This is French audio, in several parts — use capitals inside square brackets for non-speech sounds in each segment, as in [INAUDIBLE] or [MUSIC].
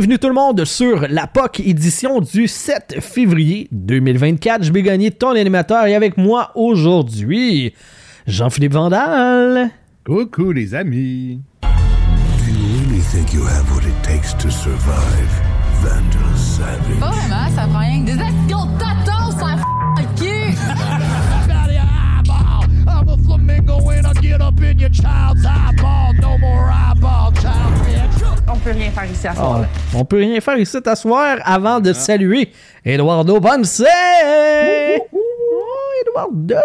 Bienvenue tout le monde sur la POC édition du 7 février 2024. Je vais gagner ton animateur et avec moi aujourd'hui, Jean-Philippe Vandal. Coucou les amis. Do you really think you have what it takes to survive, Vandal Savage? Pas vraiment, ça prend rien que des escrocs de tatos, ça f le cul! out of your eyeball. I'm a flamingo when I get up in your child's eyeball. No more eyeball, child bitch. On peut rien faire ici à soir. Ah, on peut rien faire ici t'asseoir avant de saluer Eduardo Ponce. Oh, Eduardo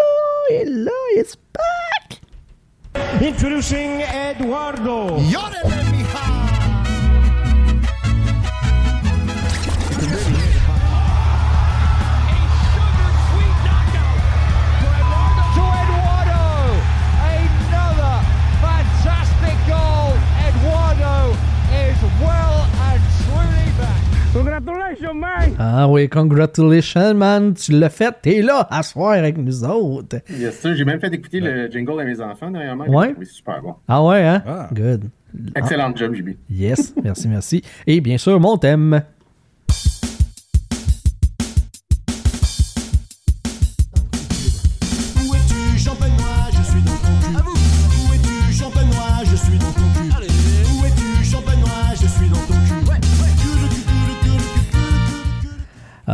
est là, it's back. Introducing Eduardo. Congratulations, man. Ah oui, congratulations, man. Tu l'as fait, t'es là à soir avec nous autres. Yes, sir. J'ai même fait écouter le jingle à mes enfants dernièrement. Ouais? Oui, c'est super bon. Ah ouais, hein? Ah. Good. Excellent job, JB. Yes, merci, merci. Et bien sûr, mon thème.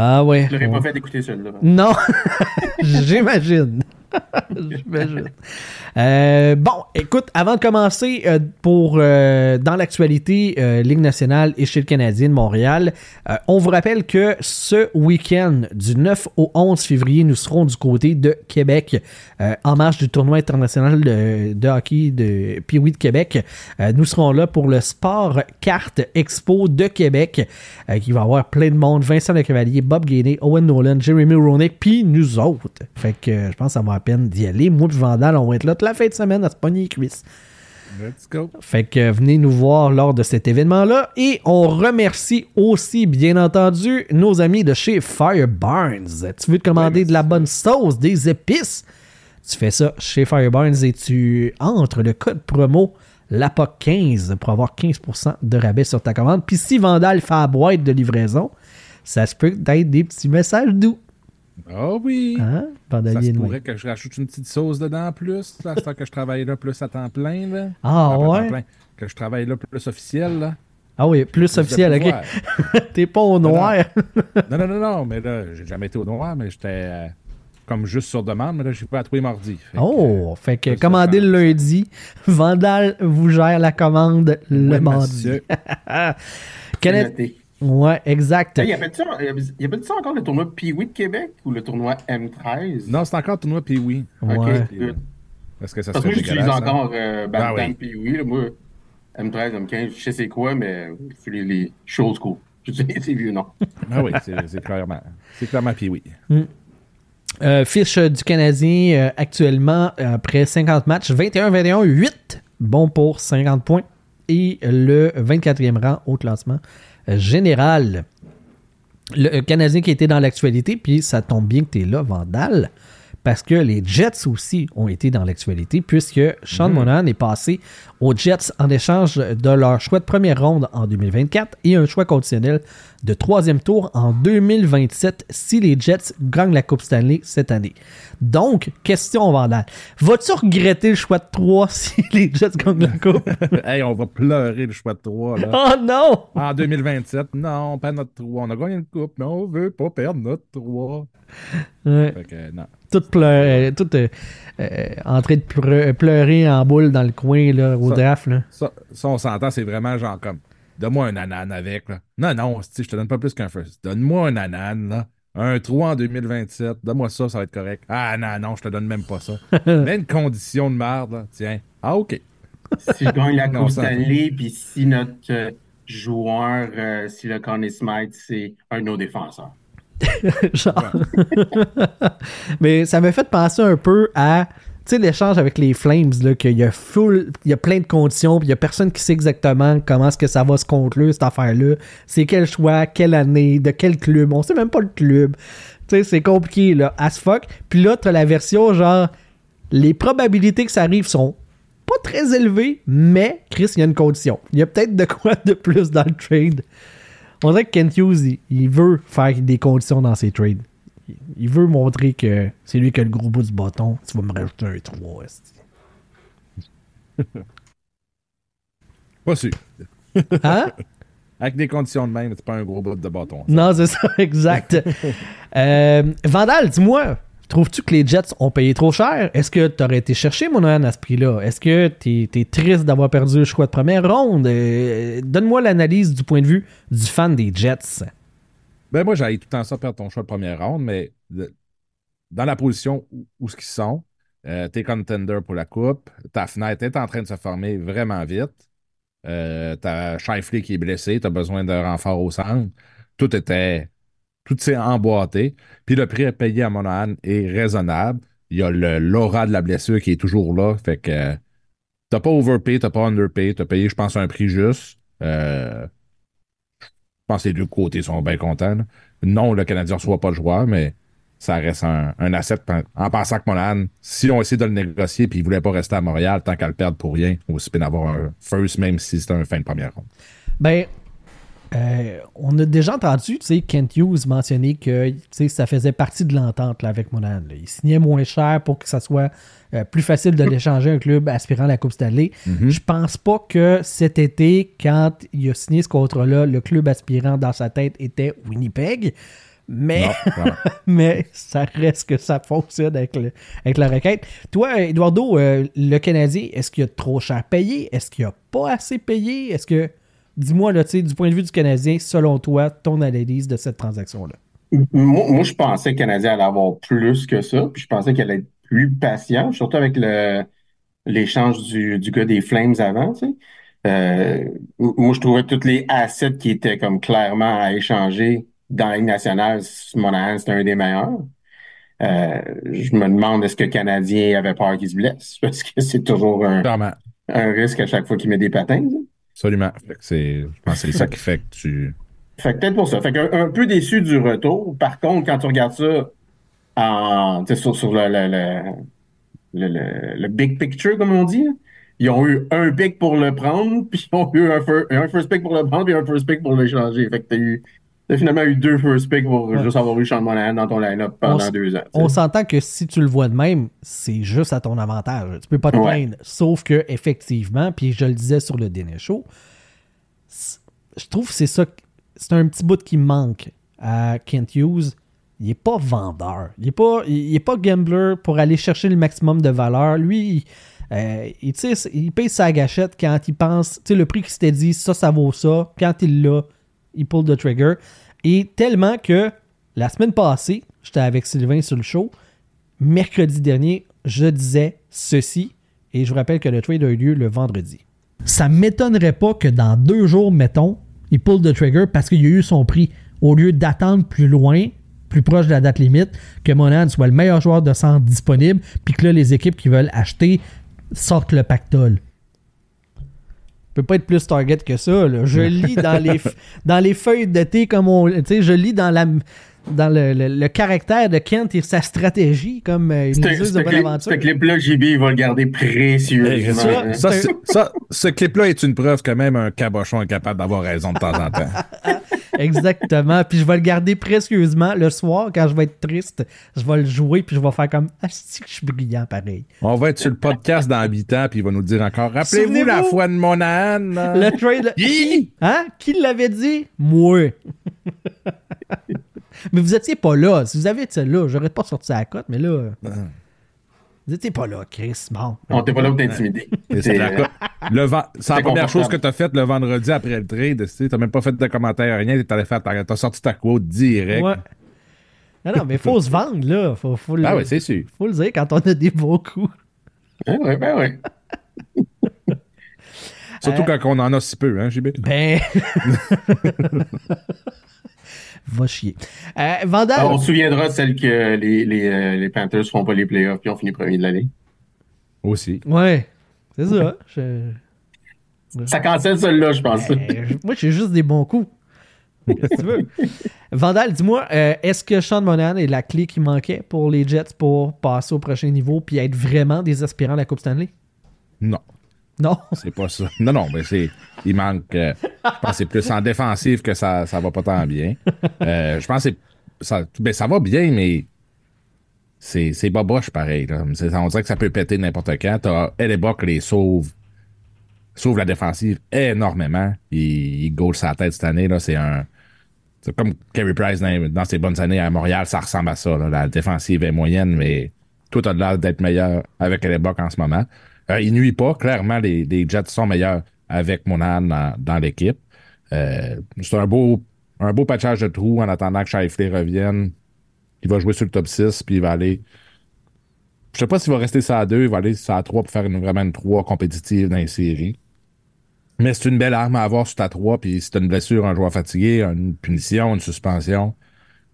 Ah ouais. Je l'aurais On- pas fait écouter celui-là. Non, [LAUGHS] j'imagine. [LAUGHS] j'imagine. Euh, bon, écoute, avant de commencer, euh, pour euh, dans l'actualité, Ligue nationale et chez le Canadien de Montréal, on vous rappelle que ce week-end, du 9 au 11 février, nous serons du côté de Québec, en marge du tournoi international de, hockey de Pee-Wee de Québec. Nous serons là pour le Sport Carte Expo de Québec, qui va avoir plein de monde. Vincent Le Cavalier, Bob Gainey, Owen Nolan, Jeremy Roenick, puis nous autres. Fait que je pense que ça vaut la peine d'y aller. Moi et Vandal, on va être là toute la fin de semaine à se pogner les cuisses. Let's go. Fait que venez nous voir lors de cet événement-là. Et on remercie aussi, bien entendu, nos amis de chez Fire Barnes. Tu veux te commander de la bonne sauce, des épices? Tu fais ça chez Fire Barnes et tu entres le code promo LAPOC15 pour avoir 15% de rabais sur ta commande. Puis si Vandal fait la boîte de livraison, ça se peut être des petits messages doux. Ah oui. Hein? Ça se pourrait que je rajoute une petite sauce dedans en plus, là, c'est que je travaille là plus à temps plein. Là. Ah, ouais? plein, que je travaille là plus officiel. Là. Ah oui, plus officiel, ok. [LAUGHS] T'es pas au noir. Non, non, non, non, mais là, j'ai jamais été au noir, mais j'étais euh, comme juste sur demande, mais là, j'ai pas à tous les mardis. Oh, fait que ça, ça commandez le lundi, Vandal vous gère la commande le Oui, mardi. [LAUGHS] Ouais, exact. Hey, y appelle-tu ça encore le tournoi Pee-Wee de Québec ou le tournoi M13? Non, c'est encore tournoi. Ok, Ouais. good. Parce que ça Parce que moi, j'utilise hein. encore euh, Bantam Ah oui. Pee-Wee. Moi, M13, M15, je sais c'est quoi, mais c'est les, les je suis old school. [LAUGHS] J'utilise ces vieux noms. Ah oui, c'est clairement. C'est clairement puis oui. Euh, fiche du Canadien euh, actuellement après 50 matchs, 21-21, 8 bon pour 50 points et le 24e rang au classement général. Le euh, Canadien qui était dans l'actualité, puis ça tombe bien que tu es là, Vandal, parce que les Jets aussi ont été dans l'actualité, puisque Sean Monahan est passé aux Jets en échange de leur choix de première ronde en 2024 et un choix conditionnel de troisième tour en 2027 si les Jets gagnent la Coupe Stanley cette année. Donc, question Vandal, vas-tu regretter le choix de 3 [LAUGHS] si les Jets gagnent la Coupe? [LAUGHS] hey, on va pleurer le choix de 3 là. oh non! En 2027, non, pas notre 3. On a gagné une coupe, mais on veut pas perdre notre 3. Ouais. Fait que, non. Tout pleurer, tout euh, euh, en train de pleu- pleurer en boule dans le coin là, au Ça- draft. Là. Ça, ça, on s'entend, c'est vraiment genre comme. Donne-moi un anane avec, là. Non, non, je te donne pas plus qu'un first. Donne-moi un anane, là. Un 3 en 2027. Donne-moi ça, ça va être correct. Ah, non, non, je te donne même pas ça. [LAUGHS] Mets une condition de merde, là. Tiens. Ah, OK. si je gagne la Coupe Stanley, puis si notre euh, joueur, euh, si le Conn Smythe, c'est un de nos défenseurs. [LAUGHS] Genre. [LAUGHS] Mais ça m'a fait penser un peu à tu sais, l'échange avec les Flames, là, qu'il y a full, il y a plein de conditions, puis il y a personne qui sait exactement comment est-ce que ça va se conclure, cette affaire-là. C'est quel choix, quelle année, de quel club. On sait même pas le club. Tu sais, c'est compliqué, là, as fuck. Puis là, t'as la version, genre, les probabilités que ça arrive sont pas très élevées, mais, Chris, il y a une condition. Il y a peut-être de quoi de plus dans le trade. On dirait que Kent Hughes, il, veut faire des conditions dans ses trades. Il, veut montrer que c'est lui qui a le gros bout du bâton. Tu vas me rajouter un 3. esti. [LAUGHS] Pas sûr. Hein? [LAUGHS] Avec des conditions de même, c'est pas un gros bout de bâton. Non, c'est ça, [LAUGHS] exact. Euh, Vandal, dis-moi, trouves-tu que les Jets ont payé trop cher? Est-ce que tu aurais été chercher Monahan à ce prix-là? Est-ce que tu es, triste d'avoir perdu le choix de première ronde? Euh, Donne-moi l'analyse du point de vue du fan des Jets. Ben moi, j'allais tout le temps ça perdre ton choix de première ronde, mais de- dans la position où, où ce qu'ils sont, euh, t'es contender pour la coupe, ta fenêtre est en train de se former vraiment vite. Euh, t'as Shifley qui est blessé, t'as besoin d'un renfort au centre. Tout était. Tout s'est emboîté. Puis le prix à payer à Monahan est raisonnable. Il y a l'aura de la blessure qui est toujours là. Fait que euh, t'as pas overpay, t'as pas underpay, t'as payé, je pense, un prix juste. Euh, je pense que les deux côtés sont bien contents. Non, le Canadien ne reçoit pas le joueur, mais ça reste un, un asset en pensant que Monahan, si on essaie de le négocier puis il voulait pas rester à Montréal tant qu'à le perdre pour rien, aussi bien d'avoir un first, même si c'était un fin de première ronde. Ben, euh, on a déjà entendu, tu sais, Kent Hughes mentionner que tu sais, ça faisait partie de l'entente avec Monahan. là. Il signait moins cher pour que ça soit euh, plus facile de l'échanger à un club aspirant à la Coupe Stanley. Je pense pas que cet été, quand il a signé ce contrat-là, le club aspirant dans sa tête était Winnipeg. Mais, Non, [LAUGHS] mais ça reste que ça fonctionne avec, le- avec la requête. Toi, Eduardo, euh, le Canadien, est-ce qu'il a trop cher payé? Est-ce qu'il a pas assez payé? Est-ce que. Dis-moi, là, tu sais, du point de vue du Canadien, selon toi, ton analyse de cette transaction-là? Moi, moi, je pensais que le Canadien allait avoir plus que ça, puis je pensais qu'elle allait être plus patient, surtout avec le l'échange du, du gars des Flames avant, tu sais. Euh, moi, je trouvais tous les assets qui étaient comme clairement à échanger dans la Ligue nationale, Monahan, c'était un des meilleurs. Euh, je me demande est-ce que le Canadien avait peur qu'il se blesse, [LAUGHS] parce que c'est toujours un, un risque à chaque fois qu'il met des patins. tu sais. Absolument. C'est, je pense que c'est ça qui fait que tu. Fait que peut-être pour ça. Fait que un, peu déçu du retour. Par contre, quand tu regardes ça en, tu sur, sur le, le, le, le, big picture, comme on dit, ils ont eu un pick pour le prendre, [LAUGHS] puis ils ont eu un, un first pick pour le prendre, puis un first pick pour l'échanger. Fait que t'as eu, t'as finalement eu deux first picks pour Ouais. juste avoir eu Sean Monahan dans ton line-up pendant deux ans. On s'entend que si tu le vois de même, c'est juste à ton avantage. Tu peux pas te Ouais. plaindre. Sauf que, effectivement, puis je le disais sur le dernier show, je trouve que c'est ça. C'est un petit bout qui manque à Kent Hughes. Il est pas vendeur. Il est pas, il, est pas gambler pour aller chercher le maximum de valeur. Lui, il, euh, il, il paye sa gâchette quand il pense, tu sais, le prix qu'il s'était dit, ça, ça vaut ça. Quand il l'a, il pull the trigger. Et tellement que la semaine passée, j'étais avec Sylvain sur le show. Mercredi dernier, je disais ceci. Et je vous rappelle que le trade a eu lieu le vendredi. Ça m'étonnerait pas que dans deux jours, mettons, il pull the trigger parce qu'il a eu son prix. Au lieu d'attendre plus loin, plus proche de la date limite, que Monahan soit le meilleur joueur de centre disponible, puis que là, les équipes qui veulent acheter sortent le pactole. Peut pas être plus target que ça. là. Je [LAUGHS] lis dans les, dans les feuilles de thé comme on. Tu sais, je lis dans la dans le, le- le caractère de Kent et sa stratégie comme euh, une liseuse de bonne aventure. ce clip-là, JB, il va le garder précieux. Ça, ça, c'est- ça, ce clip-là est une preuve que même un cabochon est capable d'avoir raison de temps en temps. [LAUGHS] Exactement. Puis je vais le garder précieusement le soir quand je vais être triste. Je vais le jouer puis je vais faire comme Ah, que je suis brillant pareil. On va être sur le podcast dans 8 ans, puis il va nous dire encore Rappelez-vous la fois de mon âne. Le trade. Hi! Hein? Qui l'avait dit? Moi. Mais vous étiez pas là. Si vous avez été là, j'aurais pas sorti à la cote, mais là. Vous étiez pas là, Chris. Bon. On t'es pas là pour t'intimider. C'est la euh, le C'est la c'est première chose que tu as faite le vendredi après le trade. Tu t'as même pas fait de commentaire, rien. T'as fait, t'as t'as sorti ta quote direct. Ouais. Non, non, mais faut se vendre, là. Faut, faut, le, Ah oui, c'est sûr. faut le dire quand on a des beaux coups. ouais, ben ouais. Surtout Euh, quand on en a si peu, hein, JB? Ben. [LAUGHS] Va chier. Euh, Vandal. On se souviendra de celle que les, les, euh, les Panthers ne feront pas les playoffs puis ont fini premier de l'année. Aussi. Ouais. C'est ça. Je- Ça cancelle celle-là, je pense. Euh, moi, j'ai juste des bons coups. Qu'est-ce que tu veux? [LAUGHS] Vandal, dis-moi, euh, est-ce que Sean Monahan est la clé qui manquait pour les Jets pour passer au prochain niveau puis être vraiment des aspirants à la Coupe Stanley? Non. Non. [LAUGHS] C'est pas ça. Non, non, mais c'est. Il manque. euh, je pense que c'est plus en défensive que ça, ça va pas tant bien. Euh, je pense que ça, ben, ça va bien, mais c'est c'est boboche pareil. On dirait que ça peut péter n'importe quand. T'as Hellebuck les sauve. Sauve la défensive énormément. Il, il sa tête cette année. là. C'est un. C'est comme Kerry Price dans, ses bonnes années à Montréal, ça ressemble à ça. La défensive est moyenne, mais tout a l'air d'être meilleur avec Hellebuck en ce moment. Euh, il nuit pas. Clairement, les, Jets sont meilleurs avec Monahan dans, l'équipe. Euh, c'est un beau, patchage de trous en attendant que Shifley revienne. Il va jouer sur le top 6, puis il va aller. Je sais pas s'il va rester ça à 2, il va aller ça à 3 pour faire une, vraiment une 3 compétitive dans les séries. Mais c'est une belle arme à avoir sur ta 3, puis si t'as une blessure, un joueur fatigué, une punition, une suspension,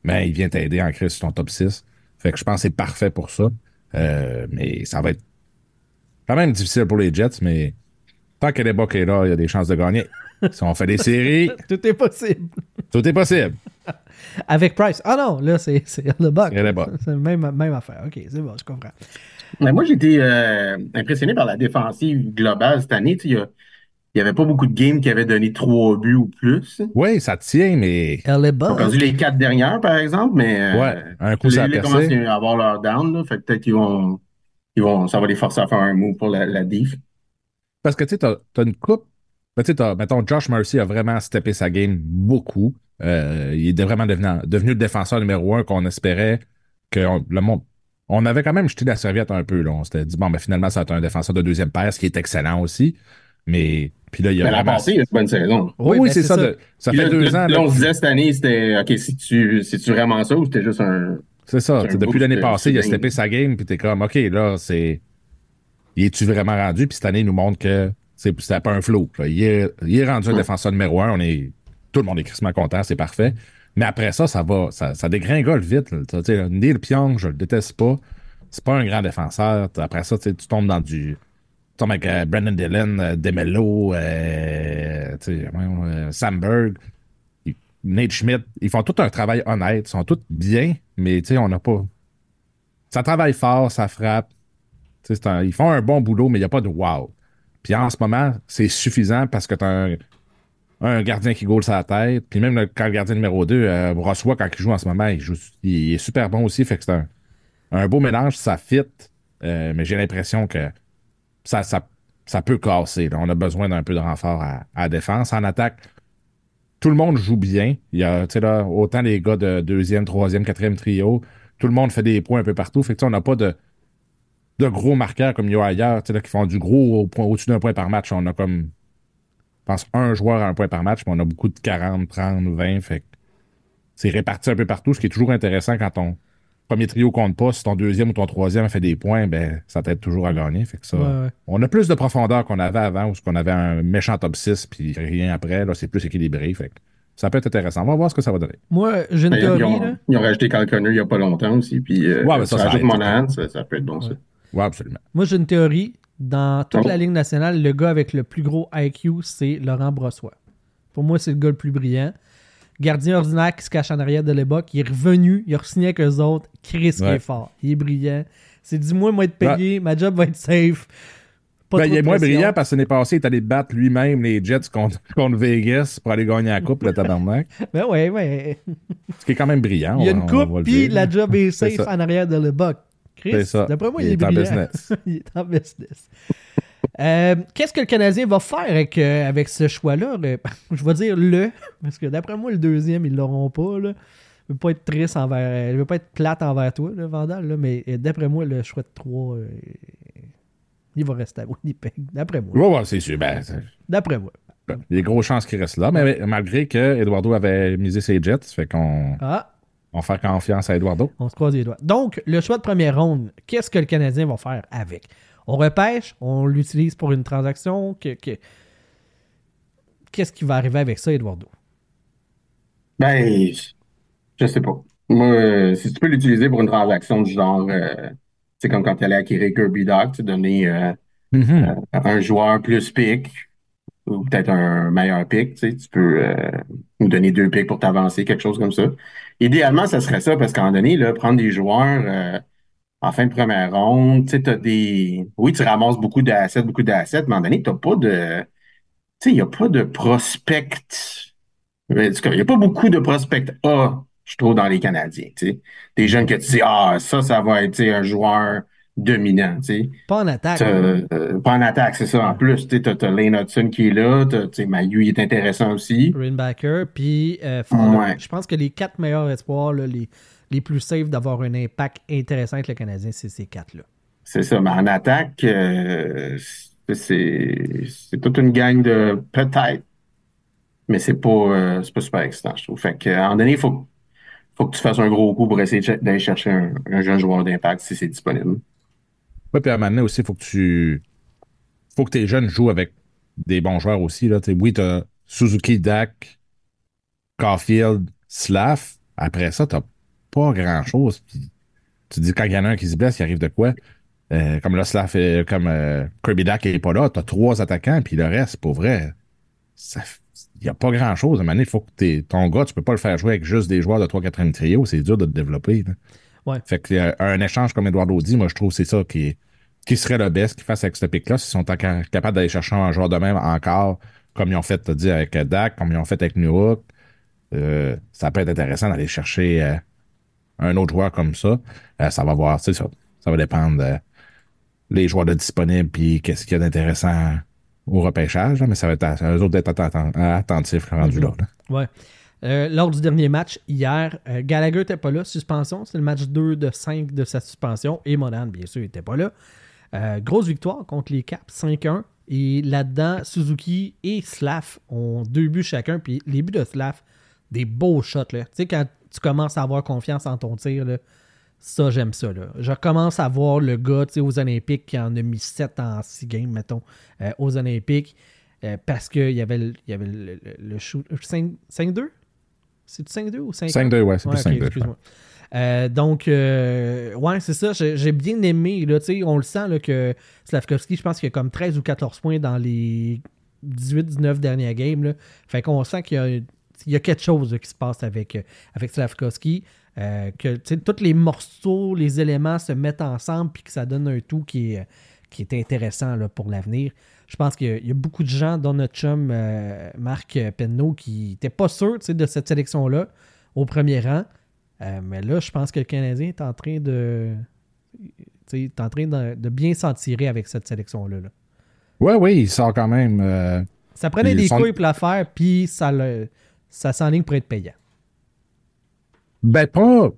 mais il vient t'aider en crise sur ton top 6. Fait que je pense que c'est parfait pour ça. Euh, mais ça va être quand même difficile pour les Jets, mais tant que les Bucks est là, il y a des chances de gagner. Si on fait des séries, [LAUGHS] Tout est possible. tout est possible. [LAUGHS] Avec Price. Ah non, là, c'est le buck. C'est la même, même affaire. OK, c'est bon, je comprends. Mais moi, j'ai été euh, impressionné par la défensive globale cette année. Il y a- il y avait pas beaucoup de games qui avaient donné trois buts ou plus. Oui, ça tient, mais Elle est Ils ont bonne. perdu les quatre dernières, par exemple, mais euh, Ouais, un coup, les, ça a percé. commencent à avoir leur down. Là, fait que peut-être qu'ils vont, ils vont, ça va les forcer à faire un move pour la, la diff. Parce que tu sais, t'as as une coupe. Ben, tu sais, mettons, Josh Mercy a vraiment steppé sa game beaucoup. Euh, il est vraiment devenu, devenu le défenseur numéro un qu'on espérait que on- le monde. On avait quand même jeté la serviette un peu. Là. On s'était dit, bon, mais finalement, ça va être un défenseur de deuxième paire, ce qui est excellent aussi. Mais, puis là, il y a Mais la vraiment. passée, il y a une bonne saison. Oui, ben, c'est ça. de- ça fait là, deux là, ans. là, on se disait cette année, c'était OK, si tu si tu vraiment ça ou c'était juste un. C'est ça. C'est Depuis l'année passée, il a steppé sa game, puis t'es comme, OK, là, c'est. Il est-tu vraiment rendu? Puis cette année, il nous montre que c'est c'était pas un flow. là. Il, est, il est rendu un Ouais. défenseur numéro un. On est, tout le monde est crissement content, c'est parfait. Mais après ça, ça va, ça, ça dégringole vite. là. Tu sais, Neil Pyong, je le déteste pas. C'est pas un grand défenseur. Après ça, tu tombes dans du. Tu tombes avec euh, Brandon Dillon, euh, Demelo, euh, tu sais, voyons, euh, Sam Berg. Ils- Nate Schmidt, ils font tout un travail honnête, ils sont tous bien, mais tu sais, on n'a pas. Ça travaille fort, ça frappe. Ils font un bon boulot, mais il n'y a pas de wow. Puis en ce moment, c'est suffisant parce que tu as un, gardien qui goal sa tête. Puis même le, quand le gardien numéro 2, euh, quand il joue en ce moment, il, est super bon aussi. Fait que c'est un, beau mélange, ça fit. Euh, mais j'ai l'impression que ça, peut casser. On a besoin d'un peu de renfort à, défense. En attaque, tout le monde joue bien. Il y a, là, autant les gars de deuxième, troisième, quatrième trio, tout le monde fait des points un peu partout. Fait que, on n'a pas de, gros marqueurs comme il y a ailleurs, là, qui font du gros au point- au-dessus d'un point par match. On a comme, je pense, un joueur à un point par match, mais on a beaucoup de 40, 30, 20. Fait c'est réparti un peu partout, ce qui est toujours intéressant quand ton premier trio compte pas. Si ton deuxième ou ton troisième fait des points, ben, ça t'aide toujours à gagner. Fait que ça, Ouais, ouais. on a plus de profondeur qu'on avait avant, où qu'on avait un méchant top 6 puis rien après. Là, c'est plus équilibré. Fait que ça peut être intéressant. On va voir ce que ça va donner. Moi, j'ai une Ben, Ils, théorie. ont, là. ils ont rajouté Cal Connor il n'y a pas longtemps aussi. Puis euh, ça, ça. Monahan, ça, ça peut être bon ça. Ouais, absolument. Moi, j'ai une théorie. Dans toute Oh. la Ligue nationale, le gars avec le plus gros IQ, c'est Laurent Brossois. Pour moi, c'est le gars le plus brillant. Gardien ordinaire qui se cache en arrière de l'époque. Il est revenu, il a re-signé avec eux autres. Chris qui Ouais. est fort. Il est brillant. C'est dis-moi, moi, être payé, ma job va être safe. Ben, il est moins pression. brillant parce que l'année passée, il est allé battre lui-même les Jets contre, [LAUGHS] contre Vegas pour aller gagner la coupe, le tabarnak. [LAUGHS] Ben ouais, ouais. Ce qui est quand même brillant. Il y a une on coupe, le puis la job est [LAUGHS] safe en arrière de l'époque. Chris, d'après moi, Il il, est est en business. il est en business. Euh, Qu'est-ce que le Canadien va faire avec, euh, avec ce choix-là? Euh, [LAUGHS] Je vais dire le, parce que d'après moi, le deuxième, ils l'auront pas. Là. Je veux pas être triste envers. Je veux pas être plate envers toi, le Vandal, là, mais euh, d'après moi, le choix de 3, il va rester à Winnipeg. D'après moi. Ouais, c'est sûr. Ben, D'après moi. il y a des grosses chances qu'il reste là, mais malgré que Eduardo avait misé ses Jets, fait qu'on Ah, on fait confiance à Eduardo. on se croise les doigts. Donc, le choix de première ronde, qu'est-ce que le Canadien va faire avec? On repêche, on l'utilise pour une transaction. Que, que- Qu'est-ce qui va arriver avec ça, Eduardo? Ben, je sais pas. Moi, euh, si tu peux l'utiliser pour une transaction du genre, euh, c'est comme quand tu allais acquérir Kirby Doc, tu donner euh, Mhm. un joueur plus pick ou peut-être un meilleur pick, tu sais, tu peux euh, nous donner deux picks pour t'avancer, quelque chose comme ça. Idéalement, ça serait ça parce qu'à un moment donné, là, prendre des joueurs, euh, en fin de première ronde. Tu sais, des. Oui, tu ramasses beaucoup d'assets, beaucoup d'assets, mais à un moment donné, t'as pas de. Tu sais, il n'y a pas de prospect. Il n'y a pas beaucoup de prospects A, je trouve, dans les Canadiens. Tu sais. Des jeunes que tu dis, ah, ça, ça va être tu un joueur dominant. Tu sais. Pas en attaque. Euh, pas en attaque, c'est ça. En plus, tu as, Lane Hudson qui est là. Tu Mayu, il est intéressant aussi. Greenbacker, puis euh. Ouais. Je pense que les quatre meilleurs espoirs, là, les, les plus safe d'avoir un impact intéressant avec le Canadien, c'est ces quatre-là. C'est ça. Mais en attaque, euh, c'est toute une gang de peut-être, mais c'est pas, euh, pas super excitant, je trouve. Fait que, à un moment donné, il faut, faut que tu fasses un gros coup pour essayer d'aller chercher un, un jeune joueur d'impact si c'est disponible. Ouais, puis à un moment donné aussi, il faut que tu. faut que tes jeunes jouent avec des bons joueurs aussi. Là. Oui, tu as Suzuki, Dak, Caulfield, Slav. Après ça, tu pas grand-chose. Tu dis, quand il y en a un qui se blesse, il arrive de quoi? Euh, comme là, Slav, est- comme euh, Kirby Dak n'est pas là, tu as trois attaquants, puis le reste, pour vrai, il n'y a pas grand-chose. À un moment donné, il faut que t'es- ton gars, tu peux pas le faire jouer avec juste des joueurs de 3-4e trio. C'est dur de te développer. là. Ouais. Fait que euh, un échange comme Eduardo dit, moi je trouve que c'est ça qui, qui serait le best qu'ils fassent avec ce pic-là. S'ils sont ca- capables d'aller chercher un joueur de même encore, comme ils ont fait, dit, avec Dak, comme ils ont fait avec Newhook, euh, ça peut être intéressant d'aller chercher un autre joueur comme ça. Euh, ça va voir, c'est ça. Ça va dépendre euh, les joueurs de disponibles puis qu'est-ce qu'il y a d'intéressant au repêchage, là, mais ça va être à, à eux autres d'être atten- atten- attentifs rendu là. là. Ouais. Euh, lors du dernier match, hier, euh, Gallagher n'était pas là, suspension. C'est le match 2 de 5 de sa suspension. Et Monan, bien sûr, n'était pas là. Euh, grosse victoire contre les Caps, 5-1. Et là-dedans, Suzuki et Slav ont deux buts chacun. Puis les buts de Slav, des beaux shots. Là. Tu sais, quand tu commences à avoir confiance en ton tir, là, ça, j'aime ça. Là. Je commence à voir le gars aux Olympiques qui en a mis 7 en 6 games, mettons, euh, aux Olympiques. euh, parce qu'il y avait, y avait le, le, le shoot. 5 5-2 C'est 5-2 ou 5 5-2, ouais, c'est plus ok, 5-2. excuse-moi. Euh, donc, euh, ouais, c'est ça. J'ai j'ai bien aimé. Là, on le sent là, que Slavkovski, je pense qu'il y a comme 13 ou 14 points dans les 18-19 dernières games. Là. Fait qu'on sent qu'il y a, il y a quelque chose qui se passe avec, euh, avec Slavkovski. euh, que tous les morceaux, les éléments se mettent ensemble puis que ça donne un tout qui est, qui est intéressant là, pour l'avenir. Je pense qu'il y a- il y, a beaucoup de gens, dont notre chum euh, Marc Penneau, qui n'étaient pas sûrs de cette sélection-là au premier rang. Euh, mais là, je pense que le Canadien est en train de. est en train de, de bien s'en tirer avec cette sélection-là. là. Ouais, oui, il sort quand même. euh, Ça prenait des sont- couilles pour la faire, puis ça, le, ça s'enligne pour être payant. Ben, pas.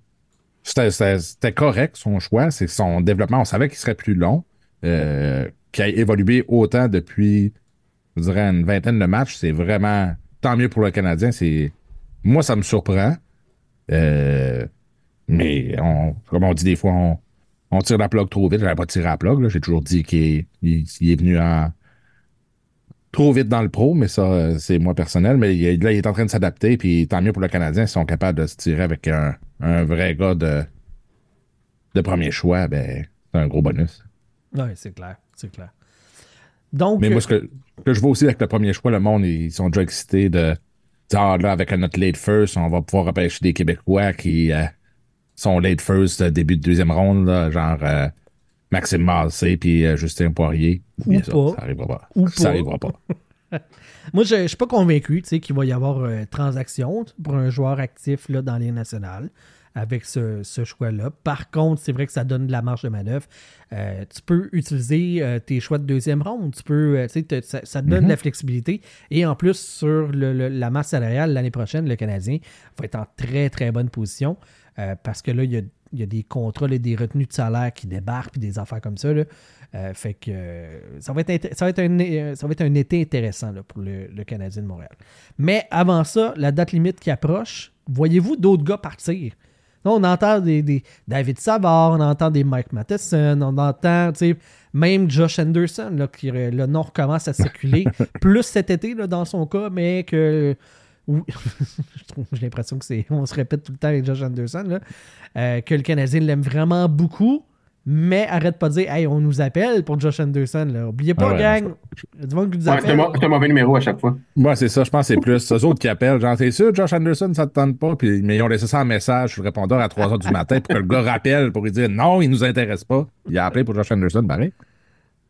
C'était- correct, son choix. C'est son développement. On savait qu'il serait plus long. Euh, qu'il a évolué autant depuis, je dirais, une vingtaine de matchs. C'est vraiment tant mieux pour le Canadien. C'est Moi, ça me surprend. Euh, mais comme on dit des fois, on, tire la plug trop vite. J'avais pas tiré la plug. J'ai toujours dit qu'il est, est venu en trop vite dans le pro, mais ça, euh, c'est moi personnel. Mais il là, il est en train de s'adapter, puis tant mieux pour le Canadien. S'ils sont capables de se tirer avec un, un vrai gars de, de premier choix, ben, c'est un gros bonus. Oui, c'est clair. C'est clair. Donc, Mais moi, ce que, ce que je vois aussi avec le premier choix, le monde, ils sont déjà excités de dire, ah, là, avec notre late first, on va pouvoir repêcher des Québécois qui euh, sont late first, euh, début de deuxième ronde, là, genre euh, Maxime Massé puis euh, Justin Poirier. Ça, pas. ça arrivera pas. Ou Ça pas. arrivera pas. [LAUGHS] Moi, je ne suis pas convaincu qu'il va y avoir euh, transaction pour un joueur actif là, dans les nationales avec ce, ce choix-là. Par contre, c'est vrai que ça donne de la marge de manœuvre. Euh, tu peux utiliser euh, tes choix de deuxième ronde. Tu peux, euh, te- ça, ça te donne de la flexibilité. Et en plus, sur le- le- la masse salariale l'année prochaine, le Canadien va être en très, très bonne position parce que là, il y a, il y a des contrats, là, des retenues de salaire qui débarquent puis des affaires comme ça. là. Euh, fait que euh, ça, va être ça, va être un, euh, ça va être un été intéressant là, pour le, le Canadien de Montréal. Mais avant ça, la date limite qui approche, voyez-vous d'autres gars partir? Là, on entend des, des David Savard, on entend des Mike Matheson, on entend même Josh Anderson, là, qui, le nom recommence à circuler, [LAUGHS] plus cet été là, dans son cas, mais que. [LAUGHS] trouve- J'ai l'impression que c'est. On se répète tout le temps avec Josh Anderson, là, euh, que le Canadien l'aime vraiment beaucoup. Mais arrête pas de dire, hey, on nous appelle pour Josh Anderson. Là. Oubliez pas, Ah ouais, gang. Il y a du monde qui nous Ouais, c'est un, appelle. mo- c'est un mauvais numéro à chaque fois. Moi, c'est ça, je pense que c'est plus eux autres qui appellent. Genre, t'es sûr, Josh Anderson, ça te tente pas? Puis, mais ils ont laissé ça en message sur le répondeur à 3 h du matin pour que le gars rappelle pour lui dire non, il nous intéresse pas. Il a appelé pour Josh Anderson, pareil.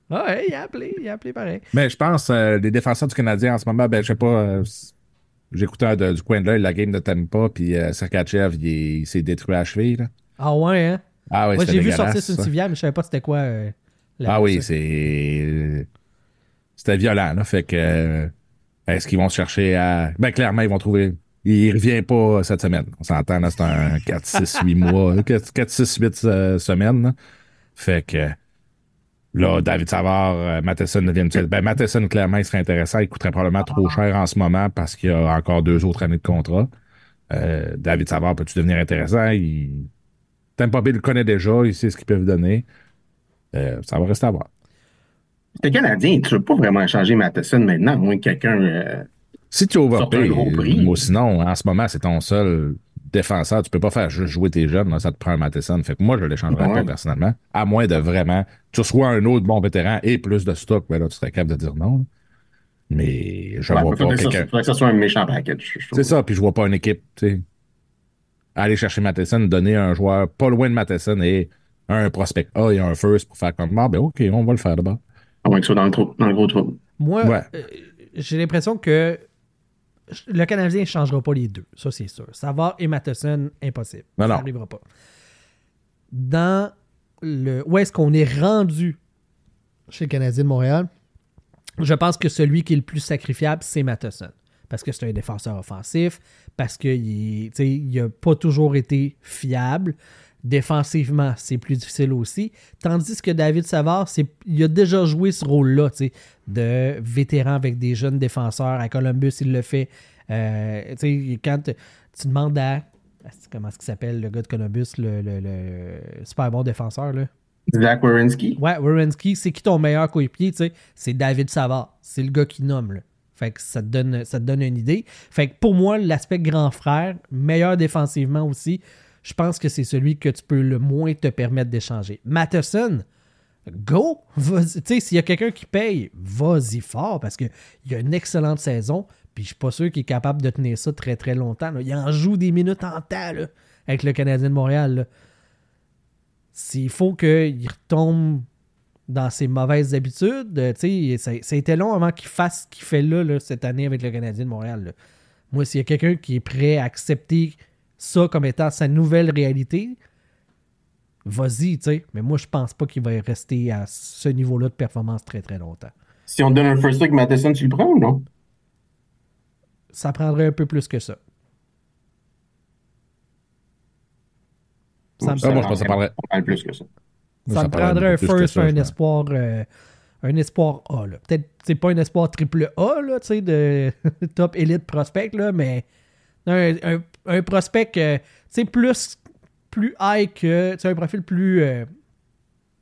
Ah ouais, il a appelé, il a appelé pareil. Mais je pense, euh, les défenseurs du Canadien en ce moment, ben, je sais pas, euh, j'écoutais du coin de l'œil la game de Tampa, puis euh, il, est- il s'est détruit à la cheville. Là. Ah ouais, hein? Ah oui, Moi, j'ai vu sortir sur une civière, mais je savais pas c'était quoi. euh, la- Ah oui, c'est. C'était violent, là. Fait que. euh, Est-ce qu'ils vont chercher à. Ben, clairement, ils vont trouver. Il revient pas cette semaine. On s'entend, là, c'est un 4, 6, 8 mois. 4, 4 6, 8 euh, semaines. là. Fait que. Là, David Savard, euh, Matheson deviennent. Ben, Matheson, clairement, il serait intéressant. Il coûterait probablement trop cher en ce moment parce qu'il y a encore deux autres années de contrat. Euh, David Savard, peut-tu devenir intéressant? Il... Tampa Bay le connaît déjà. Il sait ce qu'ils peuvent donner. Euh, ça va rester à voir. Le Canadien, tu ne veux pas vraiment changer Matheson maintenant, moins que quelqu'un. euh, Si tu overpayes, ou sinon, en ce moment, c'est ton seul défenseur. Tu peux pas faire juste jouer tes jeunes, là, ça te prend un Matheson. Fait que moi, je l'échangerais Ouais. pas personnellement. À moins de vraiment, tu sois un autre bon vétéran et plus de stock, ben là, tu serais capable de dire non. Mais je ouais, vois pas que ça- quelqu'un. faudrait que ça soit un méchant package. C'est ça, puis je vois pas une équipe, tu sais. Aller chercher Matheson, donner un joueur pas loin de Matheson et un prospect A et un first pour faire comme, ah, ben ok, on va le faire d'abord. À moins que ce soit dans le, trou, dans le gros trou. Moi, Ouais. euh, j'ai l'impression que le Canadien ne changera pas les deux. Ça, c'est sûr. Savard et Matheson, impossible. Non, ça n'arrivera pas. Dans le. Où est-ce qu'on est rendu chez le Canadien de Montréal? Je pense que celui qui est le plus sacrifiable, c'est Matheson. Parce que c'est un défenseur offensif, parce qu'il n'a pas toujours été fiable. Défensivement, c'est plus difficile aussi. Tandis que David Savard, il a déjà joué ce rôle-là, de vétéran avec des jeunes défenseurs. À Columbus, il le fait. Euh, quand tu demandes à. à- Comment est-ce qu'il s'appelle, le gars de Columbus, le, le- le super bon défenseur, là? Zach Wierenski. Ouais, Wierenski, c'est qui ton meilleur coéquipier, tu sais? C'est David Savard. C'est le gars qui nomme, là. Fait que ça te donne, ça te donne une idée. Fait que pour moi, l'aspect grand frère, meilleur défensivement aussi, je pense que c'est celui que tu peux le moins te permettre d'échanger. Matheson, go! S'il y a quelqu'un qui paye, vas-y fort parce qu'il a une excellente saison. Puis je suis pas sûr qu'il est capable de tenir ça très très longtemps. Il en joue des minutes en temps avec le Canadien de Montréal. S'il faut qu'il retombe dans ses mauvaises habitudes, euh, a été long avant qu'il fasse ce qu'il fait là, cette année avec le Canadien de Montréal. Moi, s'il y a quelqu'un qui est prêt à accepter ça comme étant sa nouvelle réalité, vas-y, tu sais. Mais moi, je pense pas qu'il va rester à ce niveau-là de performance très très longtemps. Si on te donne un first look Matheson, tu le prends ou non? Ça prendrait un peu plus que ça. Ça me moi, je pense que ça prendrait- plus que ça. Ça ça me prendrait un first, ça, un espoir, euh, un espoir A. là. Peut-être c'est pas un espoir triple A, là, tu sais, de [LAUGHS] top élite prospect, là, mais un, un- prospect, euh, tu plus, plus high que, tu sais, un profil plus, euh,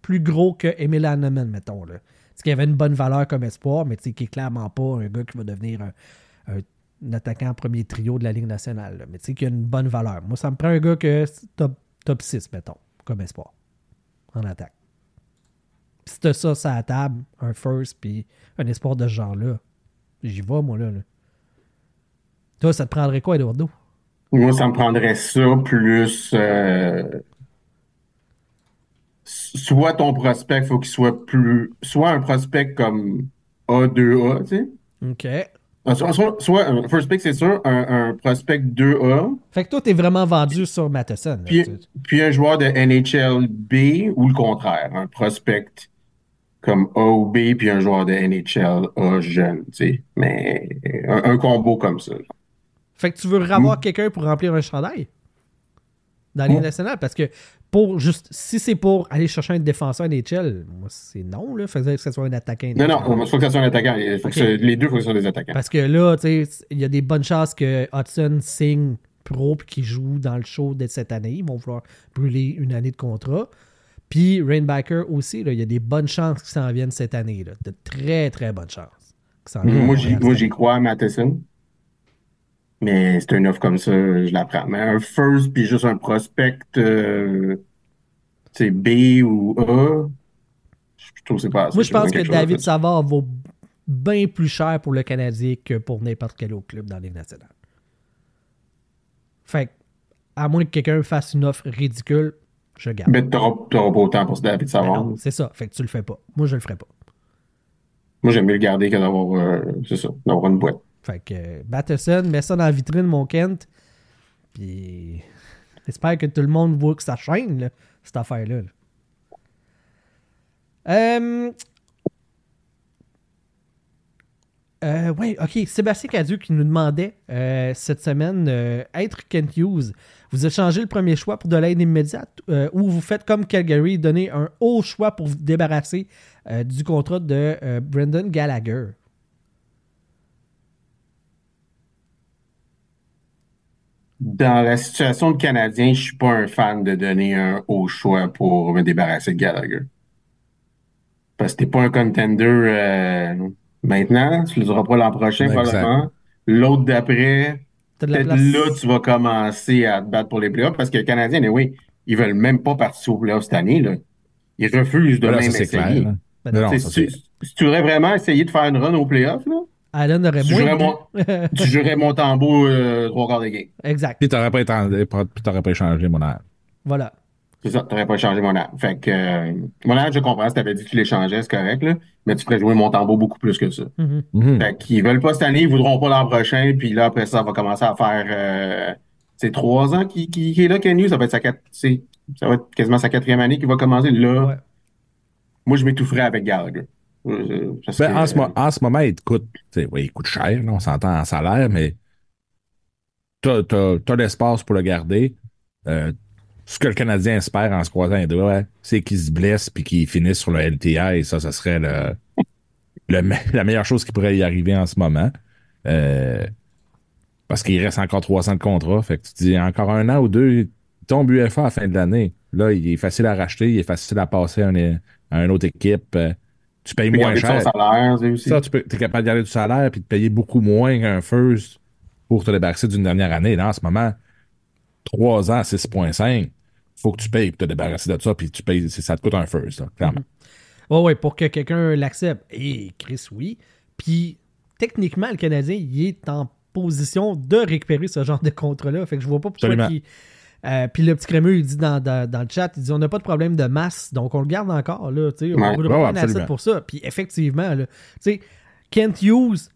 plus gros que Emil Hanneman, mettons, là. Qu'il avait une bonne valeur comme espoir, mais qui est clairement pas un gars qui va devenir un, un- attaquant premier trio de la Ligue nationale, mais tu sais, qui a une bonne valeur. Moi, ça me prend un gars que top, top 6, mettons, comme espoir en attaque. Si t'as ça sur la table, un first, puis un espoir de ce genre-là, j'y vais, moi, là, là. Toi, ça te prendrait quoi, Eduardo? Moi, ça me prendrait ça plus. euh, soit ton prospect, faut qu'il soit plus. Soit un prospect comme A2A, tu sais. OK. Euh, Soit, soit, soit un first pick, c'est sûr, un, un prospect 2A, Fait que toi, t'es vraiment vendu sur Matheson. puis, puis un joueur de NHL B ou le contraire, un prospect comme A ou B, puis un joueur de NHL A jeune, tu sais. Mais un, un combo comme ça. Fait que tu veux avoir quelqu'un pour remplir un chandail? Dans la Ligue Ouais. nationale, parce que pour juste, si c'est pour aller chercher un défenseur NHL, moi, c'est non, là. Faisait que ce soit un attaquant. Non, non, il faut que ça soit un attaquant. Faut que ce- les deux, il faut que ce soit des attaquants. Parce que là, tu sais, il y a des bonnes chances que Hudson signe pro puis qu'il joue dans le show de cette année. Ils vont vouloir brûler une année de contrat. Puis Rainbacker aussi, là, il y a des bonnes chances qu'ils s'en viennent cette année. Là. De très, très bonnes chances. Moi, j'y crois à Matheson. Mais c'est une offre comme ça, je la prends. Mais un first, puis juste un prospect, euh, sais, B ou A, je trouve c'est pas assez. Moi, je pense que David. Savard vaut bien plus cher pour le Canadien que pour n'importe quel autre club dans la Ligue nationale. Fait que, à moins que quelqu'un fasse une offre ridicule, je garde. Mais t'auras pas autant pour ce David Ben Savard. c'est ça. Fait que tu le fais pas. Moi, je le ferai pas. Moi, j'aime mieux le garder que d'avoir, euh, c'est ça, d'avoir une boîte. Fait que euh, Batterson, mets ça dans la vitrine, mon Kent. Puis [LAUGHS] j'espère que tout le monde voit que ça chaîne, cette affaire-là. là. Euh... Euh, ouais, ok. Sébastien Cadieux qui nous demandait cette semaine être Kent Hughes. Vous échangez le premier choix pour de l'aide immédiate ou vous faites comme Calgary, donner un haut choix pour vous débarrasser du contrat de Brendan Gallagher? Dans la situation de Canadien, je suis pas un fan de donner un haut choix pour me débarrasser de Gallagher. Parce que t'es pas un contender euh, maintenant, tu le diras pas l'an prochain, Exact. probablement. L'autre d'après, peut-être là, tu vas commencer à te battre pour les playoffs parce que les Canadiens, oui, ils veulent même pas participer aux playoffs cette année. Là. Ils refusent de Là, même ça, c'est essayer. clair. là. Ben Non, ça, c'est- si, tu- si tu voudrais vraiment essayer de faire une run aux playoffs, là, Allen aurait tu moins. jouerais, de mon, tu jouerais mon tambour euh, trois quarts des games. exact. Puis t'aurais pas, étendu- puis t'aurais pas échangé mon air. Voilà. C'est ça, t'aurais pas changé mon âme. Fait que euh, mon âme, je comprends, si t'avais dit que tu l'échangeais, c'est correct, là, mais tu ferais jouer mon tambour beaucoup plus que ça. Fait qu'ils veulent pas cette année, ils voudront pas l'an prochain, puis là, après ça, on va commencer à faire euh, c'est trois ans qu'il qui, qui est là, Ken ça va être sa quatre, c'est- ça va être quasiment sa quatrième année qui va commencer là. Ouais. Moi, je m'étoufferais avec Gallagher. Euh, parce Ben, que, en, ce, en ce moment, il te coûte, tu oui, il coûte cher, là, on s'entend en salaire, mais t'as, t'as, t'as l'espace pour le garder. Euh, ce que le Canadien espère en se croisant les doigts, c'est qu'il se blesse puis qu'il finisse sur le LTI. Et ça, ça serait le, [LAUGHS] le me- la meilleure chose qui pourrait y arriver en ce moment. Euh, parce qu'il reste encore 300 de contrat. Fait que tu te dis encore un an ou deux, il tombe UFA à la fin de l'année. Là, il est facile à racheter, il est facile à passer à une, à une autre équipe. Tu payes moins cher. salaire, aussi. Ça, tu peux, es capable de garder du salaire puis de payer beaucoup moins qu'un first pour te débarrasser d'une dernière année. Là, en ce moment, 3 ans à 6,5, faut que tu payes pour te débarrasser de ça, puis tu payes, ça te coûte un first, là, clairement. Ouais, ouais, pour que quelqu'un l'accepte. Et Chris, oui. Puis, techniquement, le Canadien, il est en position de récupérer ce genre de contrat-là. Fait que je vois pas pourquoi il. Euh, puis le petit crémeux, il dit dans, dans- dans le chat, il dit on n'a pas de problème de masse, donc on le garde encore. Là, tu sais, on Ouais. ne Ouais, pas ouais, pour ça. Puis effectivement, là, tu sais, Kent Hughes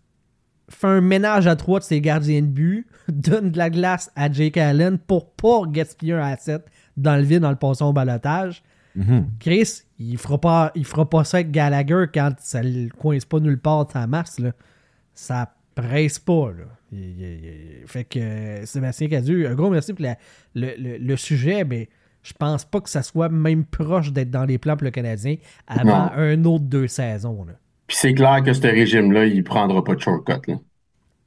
fait un ménage à trois de ses gardiens de but, [LAUGHS] donne de la glace à Jake Allen pour pas gaspiller un asset dans le vide dans le poisson au balotage. Mhm. Chris, il fera pas, il fera pas ça avec Gallagher quand ça le coince pas nulle part de sa masse. Là. Ça presse pas. Là. Il- il- il- fait que euh, Sébastien Cadieux, un gros merci pour la- le, le- le sujet, mais je pense pas que ça soit même proche d'être dans les plans pour le Canadien avant Non. un autre deux saisons. là. Puis c'est clair que ce régime-là, il prendra pas de shortcut. Là.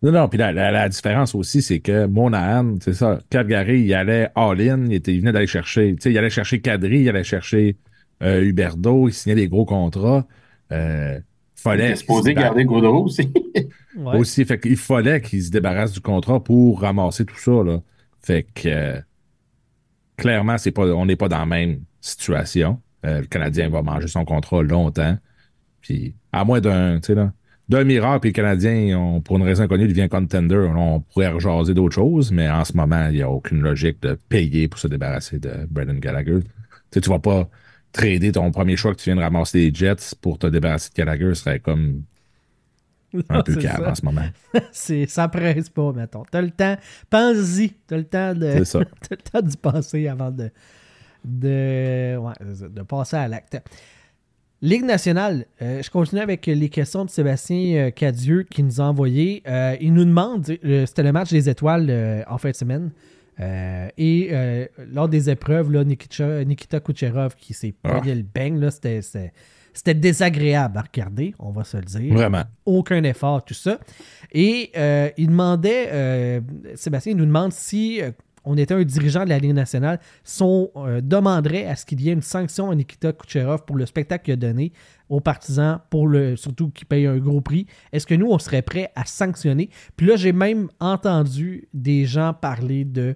Non, non, puis la, la- la différence aussi, c'est que Monahan, c'est ça, Calgary, il allait all-in, il, était, il venait d'aller chercher, tu sais, il allait chercher Kadri, il allait chercher euh, Huberdo, il signait des gros contrats. Euh, Il fallait est supposé qu'il se garder Gaudreau aussi. Ouais. Aussi, fait qu'il fallait qu'il se débarrasse du contrat pour ramasser tout ça, là. Fait que, euh, clairement, c'est pas, on n'est pas dans la même situation. Euh, le Canadien va manger son contrat longtemps. Puis, à moins d'un, tu sais, là, d'un miracle, puis le Canadien, on- pour une raison inconnue, devient contender. Là, on pourrait rejaser d'autres choses, mais en ce moment, il n'y a aucune logique de payer pour se débarrasser de Brendan Gallagher. Tu tu vas pas trader ton premier choix que tu viens de ramasser les Jets pour te débarrasser de Gallagher, serait comme [LAUGHS] un Non, peu calme ça. en ce moment. [LAUGHS] C'est, ça presse pas, mettons. T'as le temps. Pense-y. T'as le temps de. C'est ça. [LAUGHS] T'as le temps d'y penser avant de. De, ouais, de passer à l'acte. Ligue nationale, euh, je continue avec les questions de Sébastien euh, Cadieux qui nous a envoyé. Euh, il nous demande, euh, c'était le match des étoiles en fin de semaine. Euh, et euh, lors des épreuves, là, Nikita, Nikita Kucherov qui s'est Ah. pogné le bang, là, c'était, c'était, c'était désagréable à regarder, on va se le dire Vraiment. aucun effort, tout ça. Et euh, il demandait, Sébastien nous demande si on était un dirigeant de la Ligue nationale, demanderait à ce qu'il y ait une sanction à Nikita Kucherov pour le spectacle qu'il a donné aux partisans, pour le, surtout qui paye un gros prix. Est-ce que nous, on serait prêt à sanctionner? Puis là, j'ai même entendu des gens parler de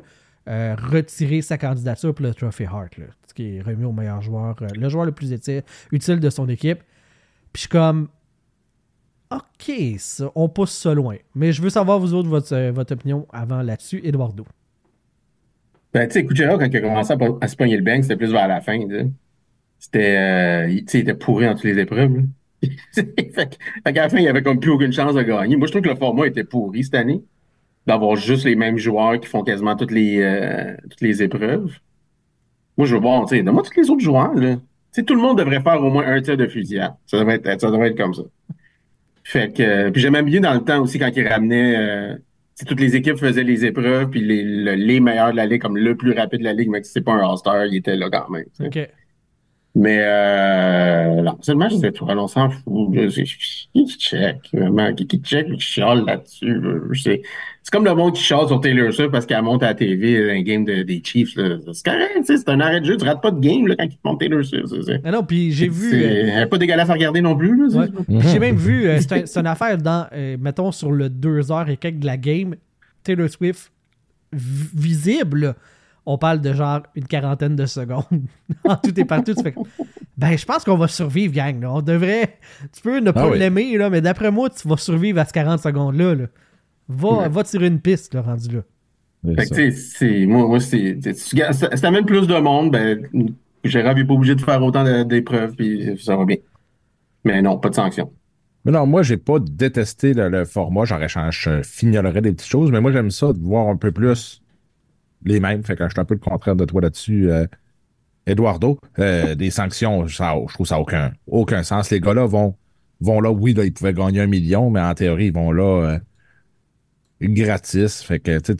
euh, retirer sa candidature pour le Trophy Hart, là, ce qui est remis au meilleur joueur, euh, le joueur le plus utile, de son équipe. Puis je suis comme, ok, on pousse ça loin. Mais je veux savoir, vous autres, votre, euh, opinion avant là-dessus. Eduardo. Ben, tu sais, quand il a commencé à, se pogner le bank, c'était plus vers la fin. tu sais. C'était, euh, il- était pourri dans toutes les épreuves. [LAUGHS] fait fait qu'à la fin, il avait comme plus aucune chance de gagner. Moi, je trouve que le format était pourri cette année. D'avoir juste les mêmes joueurs qui font quasiment toutes les, euh, toutes les épreuves. Moi, je veux voir, tu sais, donne-moi tous les autres joueurs, là. Tu sais, tout le monde devrait faire au moins un tir de fusillade. Ça devrait être, ça devrait être comme ça. Fait que, euh, puis j'aimais bien dans le temps aussi quand il ramenait, euh, toutes les équipes faisaient les épreuves, puis les, le- les meilleurs de la ligue, comme le plus rapide de la ligue, mais si c'est pas un All-Star, il était là quand même. Ok. Mais euh, non, c'est le match des étoiles, on s'en fout. là. C'est- Qui check, vraiment? Qui check, qui chiale là-dessus? là? C'est comme le monde qui chiale sur Taylor Swift parce qu'elle monte à la TV un game de- des Chiefs. là. C'est correct, tu sais, c'est un arrêt de jeu. Tu rates pas de game là, quand ils te montent Taylor Swift. Ah non, puis j'ai vu. euh, pas dégueulasse à regarder non plus. Là, Ouais. J'ai même vu, euh, c'est un- une affaire dans, euh, mettons, sur le 2 heures et quelques de la game, Taylor Swift vi- visible, là, on parle de genre une quarantaine de secondes. en [LAUGHS] tout et partout, tu fais comme, ben, je pense qu'on va survivre, gang. là. On devrait. Tu peux ne pas Ah oui. l'aimer, là, mais d'après moi, tu vas survivre à ce 40 secondes-là. là. Va, va tirer une piste, là, rendu là. C'est Fait que, ça. tu sais, moi, moi, c'est, ça amène plus de monde, ben, Gérard n'est pas obligé de faire autant d'épreuves, puis ça va bien. Mais non, pas de sanction. Mais non, moi, j'ai pas détesté le, le format. J'aurais changé, je fignolerais des petites choses, mais moi, j'aime ça de voir un peu plus les mêmes. Fait que je suis un peu le contraire de toi là-dessus, euh, Eduardo. Euh, des sanctions, ça, je trouve ça n'a aucun, aucun sens. Les gars-là vont, vont là, oui, là, ils pouvaient gagner un million, mais en théorie, ils vont là euh, gratis. Fait que, tu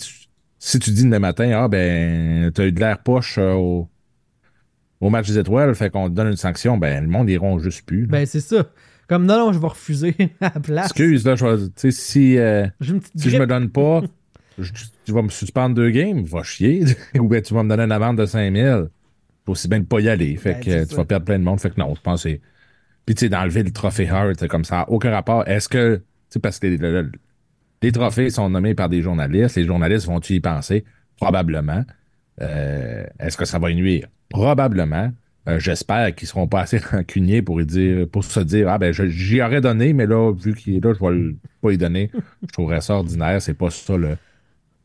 si tu dis le matin, ah, ben, t'as eu de l'air poche au, au match des étoiles, fait qu'on te donne une sanction, ben, le monde, iront juste plus. là. Ben, c'est ça. Comme non, non, je vais refuser [LAUGHS] à la place. Excuse, là, je vais- tu sais, si, euh, si je me donne pas, [LAUGHS] je- tu vas me suspendre deux games, va chier. [LAUGHS] Ou bien tu vas me donner une amende de 5000. Faut aussi bien ne pas y aller. Fait Ben, que euh, tu vas perdre plein de monde. Fait que non, je pense que c'est. Puis tu sais, d'enlever le trophée Hart, c'est comme ça, aucun rapport. Est-ce que. Tu sais, parce que les, le- le- les trophées sont nommés par des journalistes. Les journalistes vont-tu y penser? Probablement. Euh, Est-ce que ça va y nuire? Probablement. Euh, J'espère qu'ils seront pas assez [LAUGHS] rancuniers pour, y dire, pour se dire Ah ben j'y aurais donné, mais là, vu qu'il est là, je vais le- pas y donner. Je trouverais ça ordinaire. C'est pas ça le.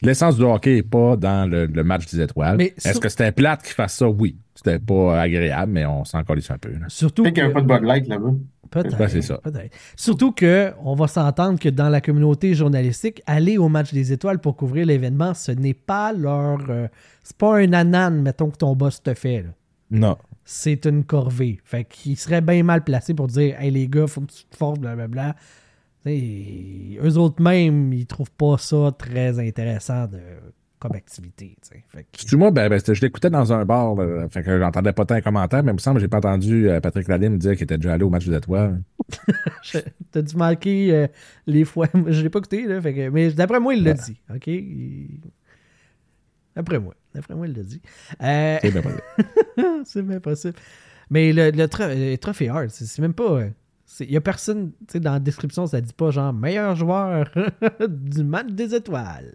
L'essence du hockey n'est pas dans le, le match des étoiles. Mais Est-ce sur- que c'était plate qu'ils fassent ça? Oui. C'était pas agréable, mais on s'en colisse un peu. là. Surtout. Peut-être qu'il n'y que- avait pas de Bud Light là-bas. Peut-être. Ben, c'est ça. peut-être. Surtout que on va s'entendre que dans la communauté journalistique, aller au match des étoiles pour couvrir l'événement, ce n'est pas leur. euh, c'est pas un anane, mettons, que ton boss te fait. là. Non. C'est une corvée. Fait qu'il serait bien mal placé pour dire Hey les gars, faut que tu te forces, blablabla. T'sais, eux autres même, ils trouvent pas ça très intéressant de, comme activité. que- Excuse-moi, ben, ben, je l'écoutais dans un bar, là, fait que j'entendais pas tant de commentaires, mais il me semble que j'ai pas entendu euh, Patrick Lalime me dire qu'il était déjà allé au match des étoiles. [LAUGHS] T'as dû manquer euh, les fois. [LAUGHS] Je l'ai pas écouté, là. fait que- mais d'après moi, il l'a dit. OK? Il- D'après moi. D'après moi, il l'a dit. Euh, C'est bien possible. [LAUGHS] c'est bien possible. Mais le, le, tro- le trophée Hart, c'est même pas. Il y a personne, tu sais, dans la description, ça dit pas genre meilleur joueur [LAUGHS] du match des étoiles.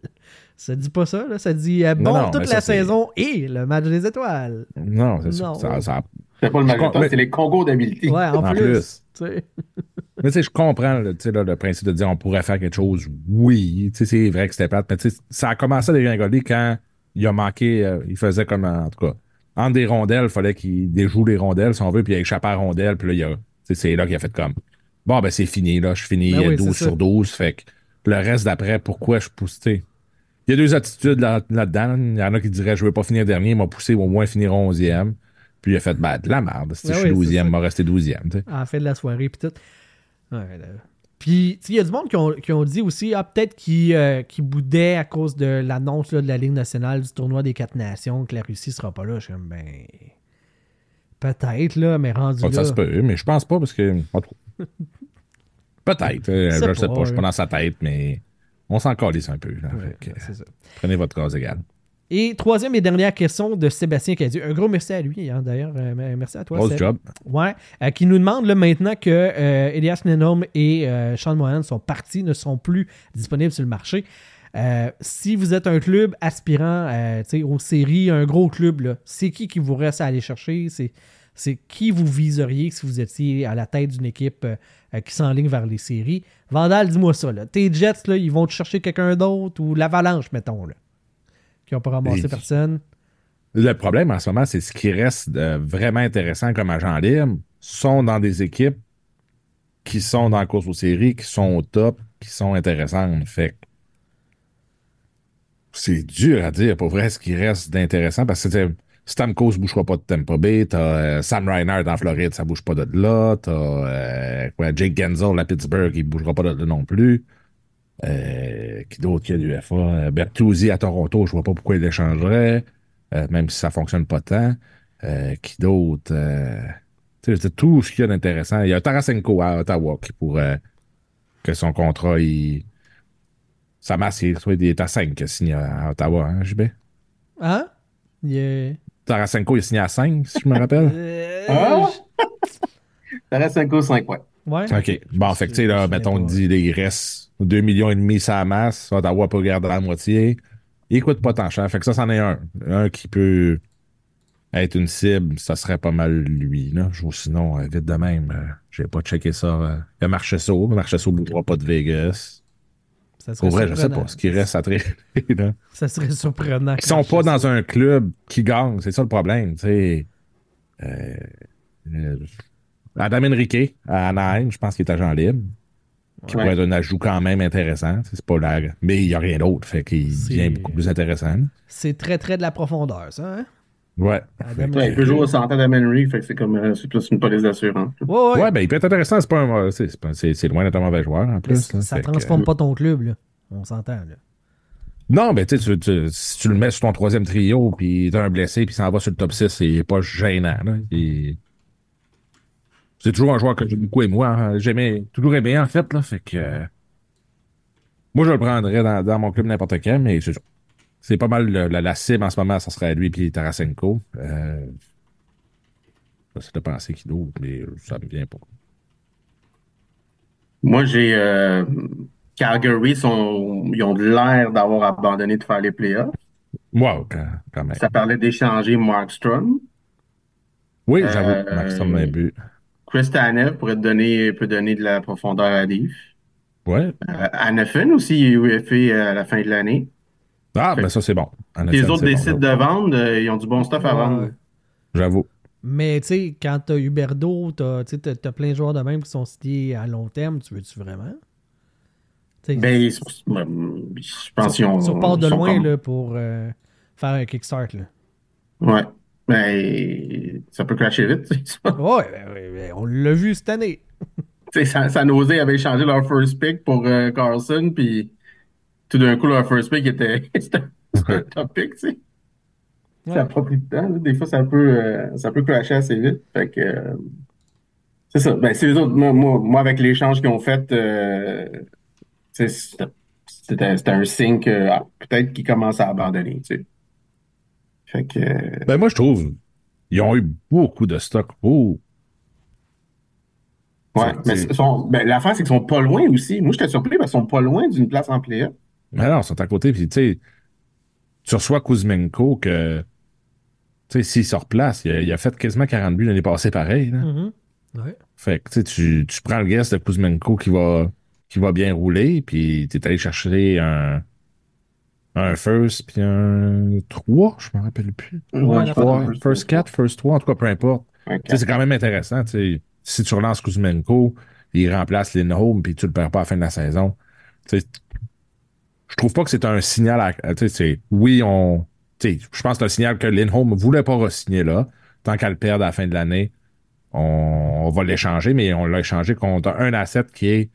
Ça dit pas ça, là. Ça dit euh, bon Non, non, toute la ça, saison et le match des étoiles. Non, c'est ça. ça, ça- C'est pas le match Je com- des étoiles, mais- c'est les concours d'habileté. Ouais, en, En plus. plus. tu sais. [LAUGHS] Mais tu sais, je comprends là, tu sais, là, le principe de dire on pourrait faire quelque chose. Oui, tu sais, c'est vrai que c'était plate, mais tu sais, ça a commencé à dégringoler quand il a manqué, euh, il faisait comme, en tout cas, entre des rondelles, il fallait qu'il déjoue les rondelles, si on veut, puis il échappé à la rondelle, puis là, il a, c'est là qu'il a fait comme, bon, ben c'est fini, là, je finis Ben oui, euh, 12 c'est ça. sur 12, fait que le reste d'après, pourquoi je pousse, il y a deux attitudes là- là-dedans. Il y en a qui diraient, je veux pas finir dernier, il m'a poussé au moins finir 11e. Puis il a fait, ben, de la merde. Si Ben je suis oui, c'est 12e, ça. il m'a resté 12e, tu sais. à la fin de la soirée, puis tout. Ouais, là. Puis, il y a du monde qui ont, qui ont dit aussi, ah, peut-être qu'ils euh, boudaient à cause de l'annonce là, de la Ligue nationale du tournoi des quatre nations, que la Russie sera pas là. Je suis comme, ben. Peut-être, là, mais rendu ça se peut, mais je pense pas parce que. [LAUGHS] Peut-être. euh, je sais pas, je suis pas ouais. dans sa tête, mais on s'en calisse un peu. là. Ouais, Fait que, c'est ça. prenez votre cause égale. Et troisième et dernière question de Sébastien Cadieux. Un gros merci à lui, hein, d'ailleurs. Euh, merci à toi. Seb. job. Ouais. Euh, qui nous demande là, maintenant que euh, Elias Nenholm et Sean Mohan sont partis, ne sont plus disponibles sur le marché. Euh, si vous êtes un club aspirant euh, aux séries, un gros club, c'est qui qui vous reste à aller chercher? C'est, qui vous viseriez si vous étiez à la tête d'une équipe euh, qui s'enligne vers les séries? Vandal, dis-moi ça. Là. Tes Jets, là, ils vont te chercher quelqu'un d'autre ou l'Avalanche, mettons, là, qui n'ont pas ramassé Et- personne? Le problème en ce moment, c'est ce qui reste vraiment intéressant comme agent libre sont dans des équipes qui sont dans la course aux séries, qui sont au top, qui sont intéressantes. Fait que c'est dur à dire pour vrai ce qui reste d'intéressant parce que sais, Stamkos ne bougera pas de Tampa Bay, t'as euh, Sam Reinhardt en Floride, ça bouge pas de là, t'as euh, Jake Genzel à Pittsburgh, il bougera pas de là non plus. Euh, qui d'autre qu'il y a du FA? Euh, Bertuzzi à Toronto, je vois pas pourquoi il l'échangerait, même si ça fonctionne pas tant. Qui d'autre? C'est tout ce qu'il y a d'intéressant. Il y a Tarasenko à Ottawa qui pourrait que son contrat, il. Sa masse, il, il est à 5 signé à Ottawa, hein, JB? Hein? Il y a- Tarasenko, il est signé à 5, si je me rappelle. [LAUGHS] Euh, Ah? Reste 5 ou 5, ouais. Ouais. OK. Bon, fait que, tu sais, là, mettons, dit, il reste 2 millions et demi sa masse. Ottawa peut garder la moitié. Il coûte pas tant cher. Fait que ça, c'en est un. Un qui peut être une cible, ça serait pas mal lui, là. Je- Sinon, euh, vite de même, euh, j'ai pas checké ça. euh. Il y a Marchesso. Marchesso ne bougera pas de Vegas. Ça serait Pour vrai, je sais surprenant. pas. Ce qui reste à traiter, là. Ça serait surprenant. Ils sont pas dans un club qui gagne. C'est ça le problème, tu sais. Euh, euh, Adam Enrique à Anaheim, je pense qu'il est agent libre. Qui Ouais. pourrait être un ajout quand même intéressant. C'est pas la... Mais il n'y a rien d'autre, fait qu'il devient beaucoup plus intéressant. C'est très, très de la profondeur, ça. Hein? Ouais. Adam Ouais, il peut jouer au centre d'Amenry, fait que c'est comme euh, c'est plus une police d'assurance. Ouais, ouais. Ouais, ben il peut être intéressant. C'est pas un- c'est- c'est pas- c'est- c'est loin d'être un mauvais joueur en plus. là. ça que- transforme pas ton club, là. On s'entend, là. Non, mais tu sais, tu- tu- si tu le mets sur ton troisième trio, puis t'as un blessé, puis s'en va sur le top 6, c'est pas gênant. Là. C'est toujours un joueur que j'aime beaucoup et moi. hein. J'aimais toujours aimé, en fait. Là, fait que. euh, Moi, je le prendrais dans, dans mon club n'importe quand, mais c'est c'est pas mal le- la, la cible en ce moment, ça serait lui puis Tarasenko. Euh... J'essaie de penser qui d'autre, mais ça me vient pas. Moi, j'ai euh, Calgary, sont, ils ont de l'air d'avoir abandonné de faire les playoffs. Wow, quand, même. Ça parlait d'échanger Markstrom. Oui, Euh, j'avoue, Maxime a un but. Chris Tanev pourrait donner, peut donner de la profondeur à Leaf. Ouais. Euh, aussi, il est UFA à la fin de l'année. Ah, ben ça, c'est bon. Les autres c'est bon, décident de vendre, euh, ils ont du bon stuff à Ouais. vendre. J'avoue. Mais, tu sais, quand t'as Huberdo, t'as tu sais, t'as- t'as plein de joueurs de même qui sont cités à long terme, tu veux-tu vraiment? Tu sais, Ben, je pense qu'ils ont. on part de loin comme- là, pour euh, faire un kickstart. Là. Ouais. Ben, ça peut cracher vite, ça. Ouais, ben, ben, on l'a vu cette année. [LAUGHS] Tu sais, San, San Jose avait changé leur first pick pour euh, Carlson, puis tout d'un coup, leur first pick était [LAUGHS] un top pick, tu sais. Ça n'a Ouais. pas pris de temps. là. Des fois, ça peut, euh, ça peut crasher assez vite. Fait que, euh, c'est ça. Ben, c'est les autres. Moi, moi, moi, avec l'échange qu'ils ont fait, euh, c'était c'était- c'était un signe que ah, peut-être qu'ils commencent à abandonner, tu sais. Fait que, euh, Ben, moi, je trouve, ils ont eu beaucoup de stock. Oh, ouais. Mais sont- ben, l'affaire, c'est qu'ils sont pas loin aussi. Moi, j'étais surpris parce qu'ils sont pas loin d'une place en playoff. Mais non, ils sont à côté. Puis, tu sais, tu reçois Kuzmenko que, tu sais, s'il se replace, il a, il a fait quasiment 40 buts l'année passée pareil. là. Mhm. Ouais. Fait que, tu sais, tu, tu prends le guest de Kuzmenko qui va, qui va bien rouler, puis t'es allé chercher un, un first, puis un 3, je me rappelle plus. Ouais, Trois, un first, first 4, first 3, en tout cas, peu importe. Ouais, Tu sais, c'est quand même intéressant. tu sais. Si tu relances Kuzmenko, il remplace Lindholm, puis tu le perds pas à la fin de la saison. Tu sais, je trouve pas que c'est un signal. À, tu sais, c'est- oui, on. tu sais, Je pense que c'est un signal que Lindholm ne voulait pas re-signer là. Tant qu'elle le perd à la fin de l'année, on, va l'échanger, mais on l'a échangé contre un asset qui est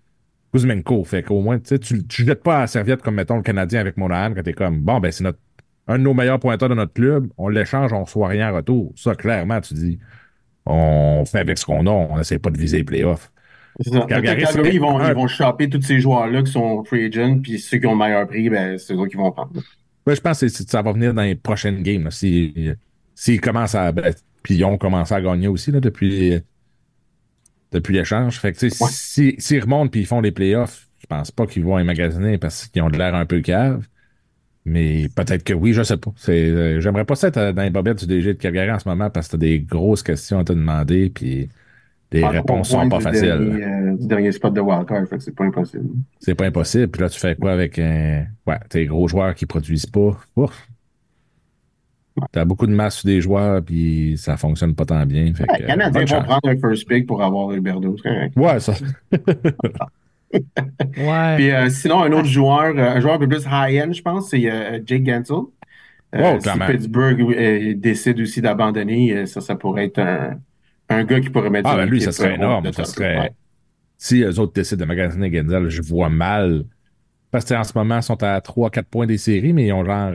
Kuzmenko. Fait qu'au moins, tu tu jettes pas à la serviette comme, mettons, le Canadien avec Monahan, quand t'es comme, bon, ben, c'est notre un de nos meilleurs pointeurs de notre club, on l'échange, on reçoit rien en retour. Ça, clairement, tu dis, on fait avec ce qu'on a, on essaie pas de viser les playoffs. Calgary, ils vont, un- ils vont choper tous ces joueurs-là qui sont free agent, puis ceux qui ont le meilleur prix, ben, c'est eux qui vont prendre. Ouais, je pense que ça va venir dans les prochaines games. Si- S'ils commencent à. ben, puis ils ont commencé à gagner aussi là, depuis, depuis l'échange. Fait que Ouais. si- s'ils remontent puis ils font les playoffs, Je pense pas qu'ils vont emmagasiner parce qu'ils ont de l'air un peu cave. Mais peut-être que oui, je sais pas. Euh, j'aimerais pas ça être dans les bobettes du DG de Calgary en ce moment parce que t'as des grosses questions à te demander puis les Ah, réponses sont pas faciles. Dernier, euh, du dernier spot de wildcard, fait que c'est pas impossible. C'est pas impossible. Puis là, tu fais quoi avec un. Ouais, tes gros joueurs qui produisent pas? Ouf. T'as beaucoup de masse sur des joueurs, puis ça fonctionne pas tant bien. Fait Ouais, que, les Canadiens vont chance. prendre un first pick pour avoir Huberdo, c'est correct. Ouais, ça. [LAUGHS] Ouais. Puis euh, sinon, un autre joueur, euh, un joueur un peu plus high-end, je pense, c'est euh, Jake Gensel. Euh, Oh, si. Pittsburgh euh, décide aussi d'abandonner, ça, ça pourrait être un, un gars qui pourrait mettre Ah, ben lui, ça serait euh, énorme. Ça serait. Ouais. Si eux autres décident de magasiner Genzel, je vois mal. Parce que en ce moment, ils sont à 3-4 points des séries, mais ils ont genre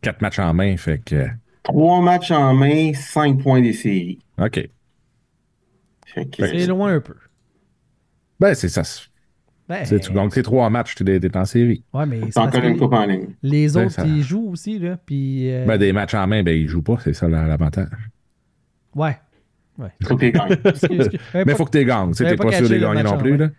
4 matchs en main. Fait que. Trois matchs en main, cinq points des séries. OK. Fait que, C'est loin un peu. Ben, c'est ça. Ben, C'est- Tu gagnes tes 3 matchs, tu es en série. ouais, mais c'est encore une coupe en ligne. les Ouais, autres, ça- ils jouent aussi, là. Puis. euh, Ben, des matchs en main, ben, ils jouent pas. C'est ça la- l'avantage. Ouais. Ouais. Faut que t'es gagnes. Mais il faut que tu gagnes. Tu T'es pas pas sûr de gagner non plus. Là.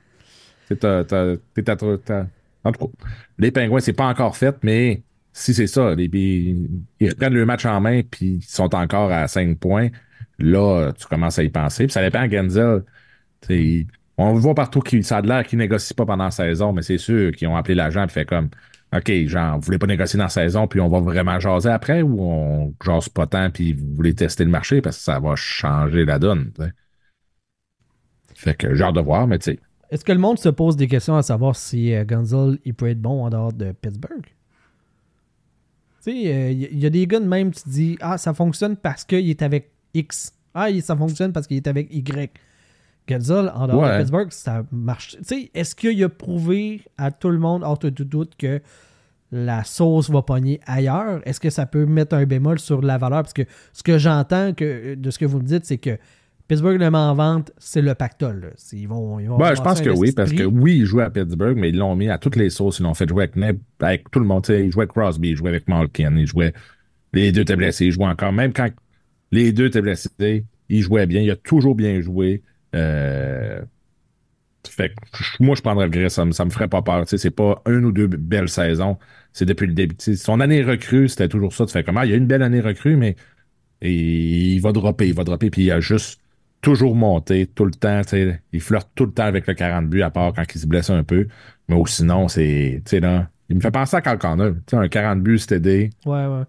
En tout cas, les Pingouins, c'est pas encore fait, mais si c'est ça, les, ils, ils reprennent le match en main puis ils sont encore à 5 points, là, tu commences à y penser. Puis ça dépend, Genzel. tu On voit partout qu'il ça a de l'air qu'ils négocient pas pendant la saison, mais c'est sûr qu'ils ont appelé l'agent et fait comme OK, genre, vous voulez pas négocier dans la saison, puis on va vraiment jaser après, ou on jase pas tant, puis vous voulez tester le marché parce que ça va changer la donne. Fait que hâte de voir, mais tu sais. Est-ce que le monde se pose des questions à savoir si euh, Gonzal il peut être bon en dehors de Pittsburgh? Tu sais, euh, il y, y a des gars de même, tu te dis, ah, ça fonctionne parce qu'il est avec X. Ah, ça fonctionne parce qu'il est avec Y. Gonzal, en dehors de. Pittsburgh, ça marche. Tu sais, est-ce qu'il a prouvé à tout le monde, hors de tout doute, que la sauce va pogner ailleurs? Est-ce que ça peut mettre un bémol sur la valeur? Parce que ce que j'entends que, de ce que vous me dites, c'est que Pittsburgh le met en vente, c'est le pactole. Ils vont, ils vont Ben, je pense que oui, parce que oui, ils jouaient à Pittsburgh, mais ils l'ont mis à toutes les sauces. Ils l'ont fait jouer avec, Neb- avec tout le monde. Tu sais, Ils jouaient avec Crosby, ils jouaient avec Malkin, ils jouaient. Les deux étaient blessés, ils jouaient encore. Même quand les deux étaient blessés, ils jouaient bien. Il a toujours bien joué. Euh, Fait que moi, je prendrais le gré, ça me, ça me ferait pas peur. C'est pas une ou deux belles saisons. C'est depuis le début. Son année recrue, c'était toujours ça. Tu fais comment? il y a une belle année recrue, mais et il va dropper, il va dropper, puis il a juste toujours monté tout le temps. Il flirte tout le temps avec le 40 buts, à part quand il se blesse un peu. Mais ou sinon, c'est. Là, il me fait penser à sais, un 40 buts, c'était des. Ouais, ouais.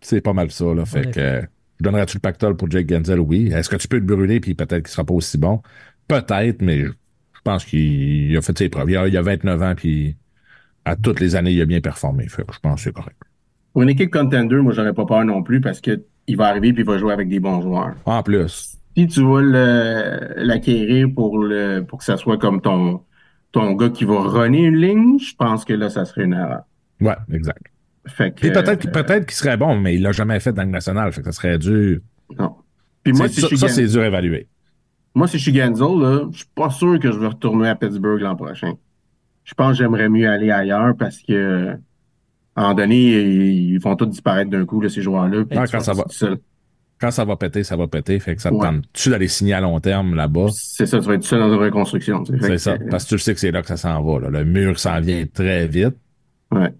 C'est pas mal ça, là. Fait que je donnerais-tu le pactole pour Jake Genzel? Oui. Est-ce que tu peux le brûler puis peut-être qu'il sera pas aussi bon? Peut-être, mais je pense qu'il a fait ses preuves. Il a, il a 29 ans puis à toutes les années, il a bien performé. Fait que je pense que c'est correct. Pour une équipe contender, moi, j'aurais pas peur non plus parce que il va arriver puis il va jouer avec des bons joueurs. En plus, Si tu vas l'acquérir pour le pour que ça soit comme ton ton gars qui va runner une ligne, je pense que là, ça serait une erreur. ouais, exact. Fait que, Puis peut-être euh, peut-être qu'il serait bon, mais il l'a jamais fait dans le national. Fait que ça serait dur. non. Puis moi, si ça, c'est dur à évaluer. moi, si je suis Genzel, là, je suis pas sûr que je vais retourner à Pittsburgh l'an prochain. Je pense que j'aimerais mieux aller ailleurs parce que à un moment donné, ils vont tous disparaître d'un coup, là, ces joueurs-là. Ah, quand ça va. Quand ça va péter, ça va péter. Fait que ça te Ouais. tente-tu d'aller signer à long terme là-bas? C'est ça, tu vas être seul dans une reconstruction. C'est ça. Parce que tu sais que c'est là que ça s'en va. là. Le mur s'en vient très vite. ouais.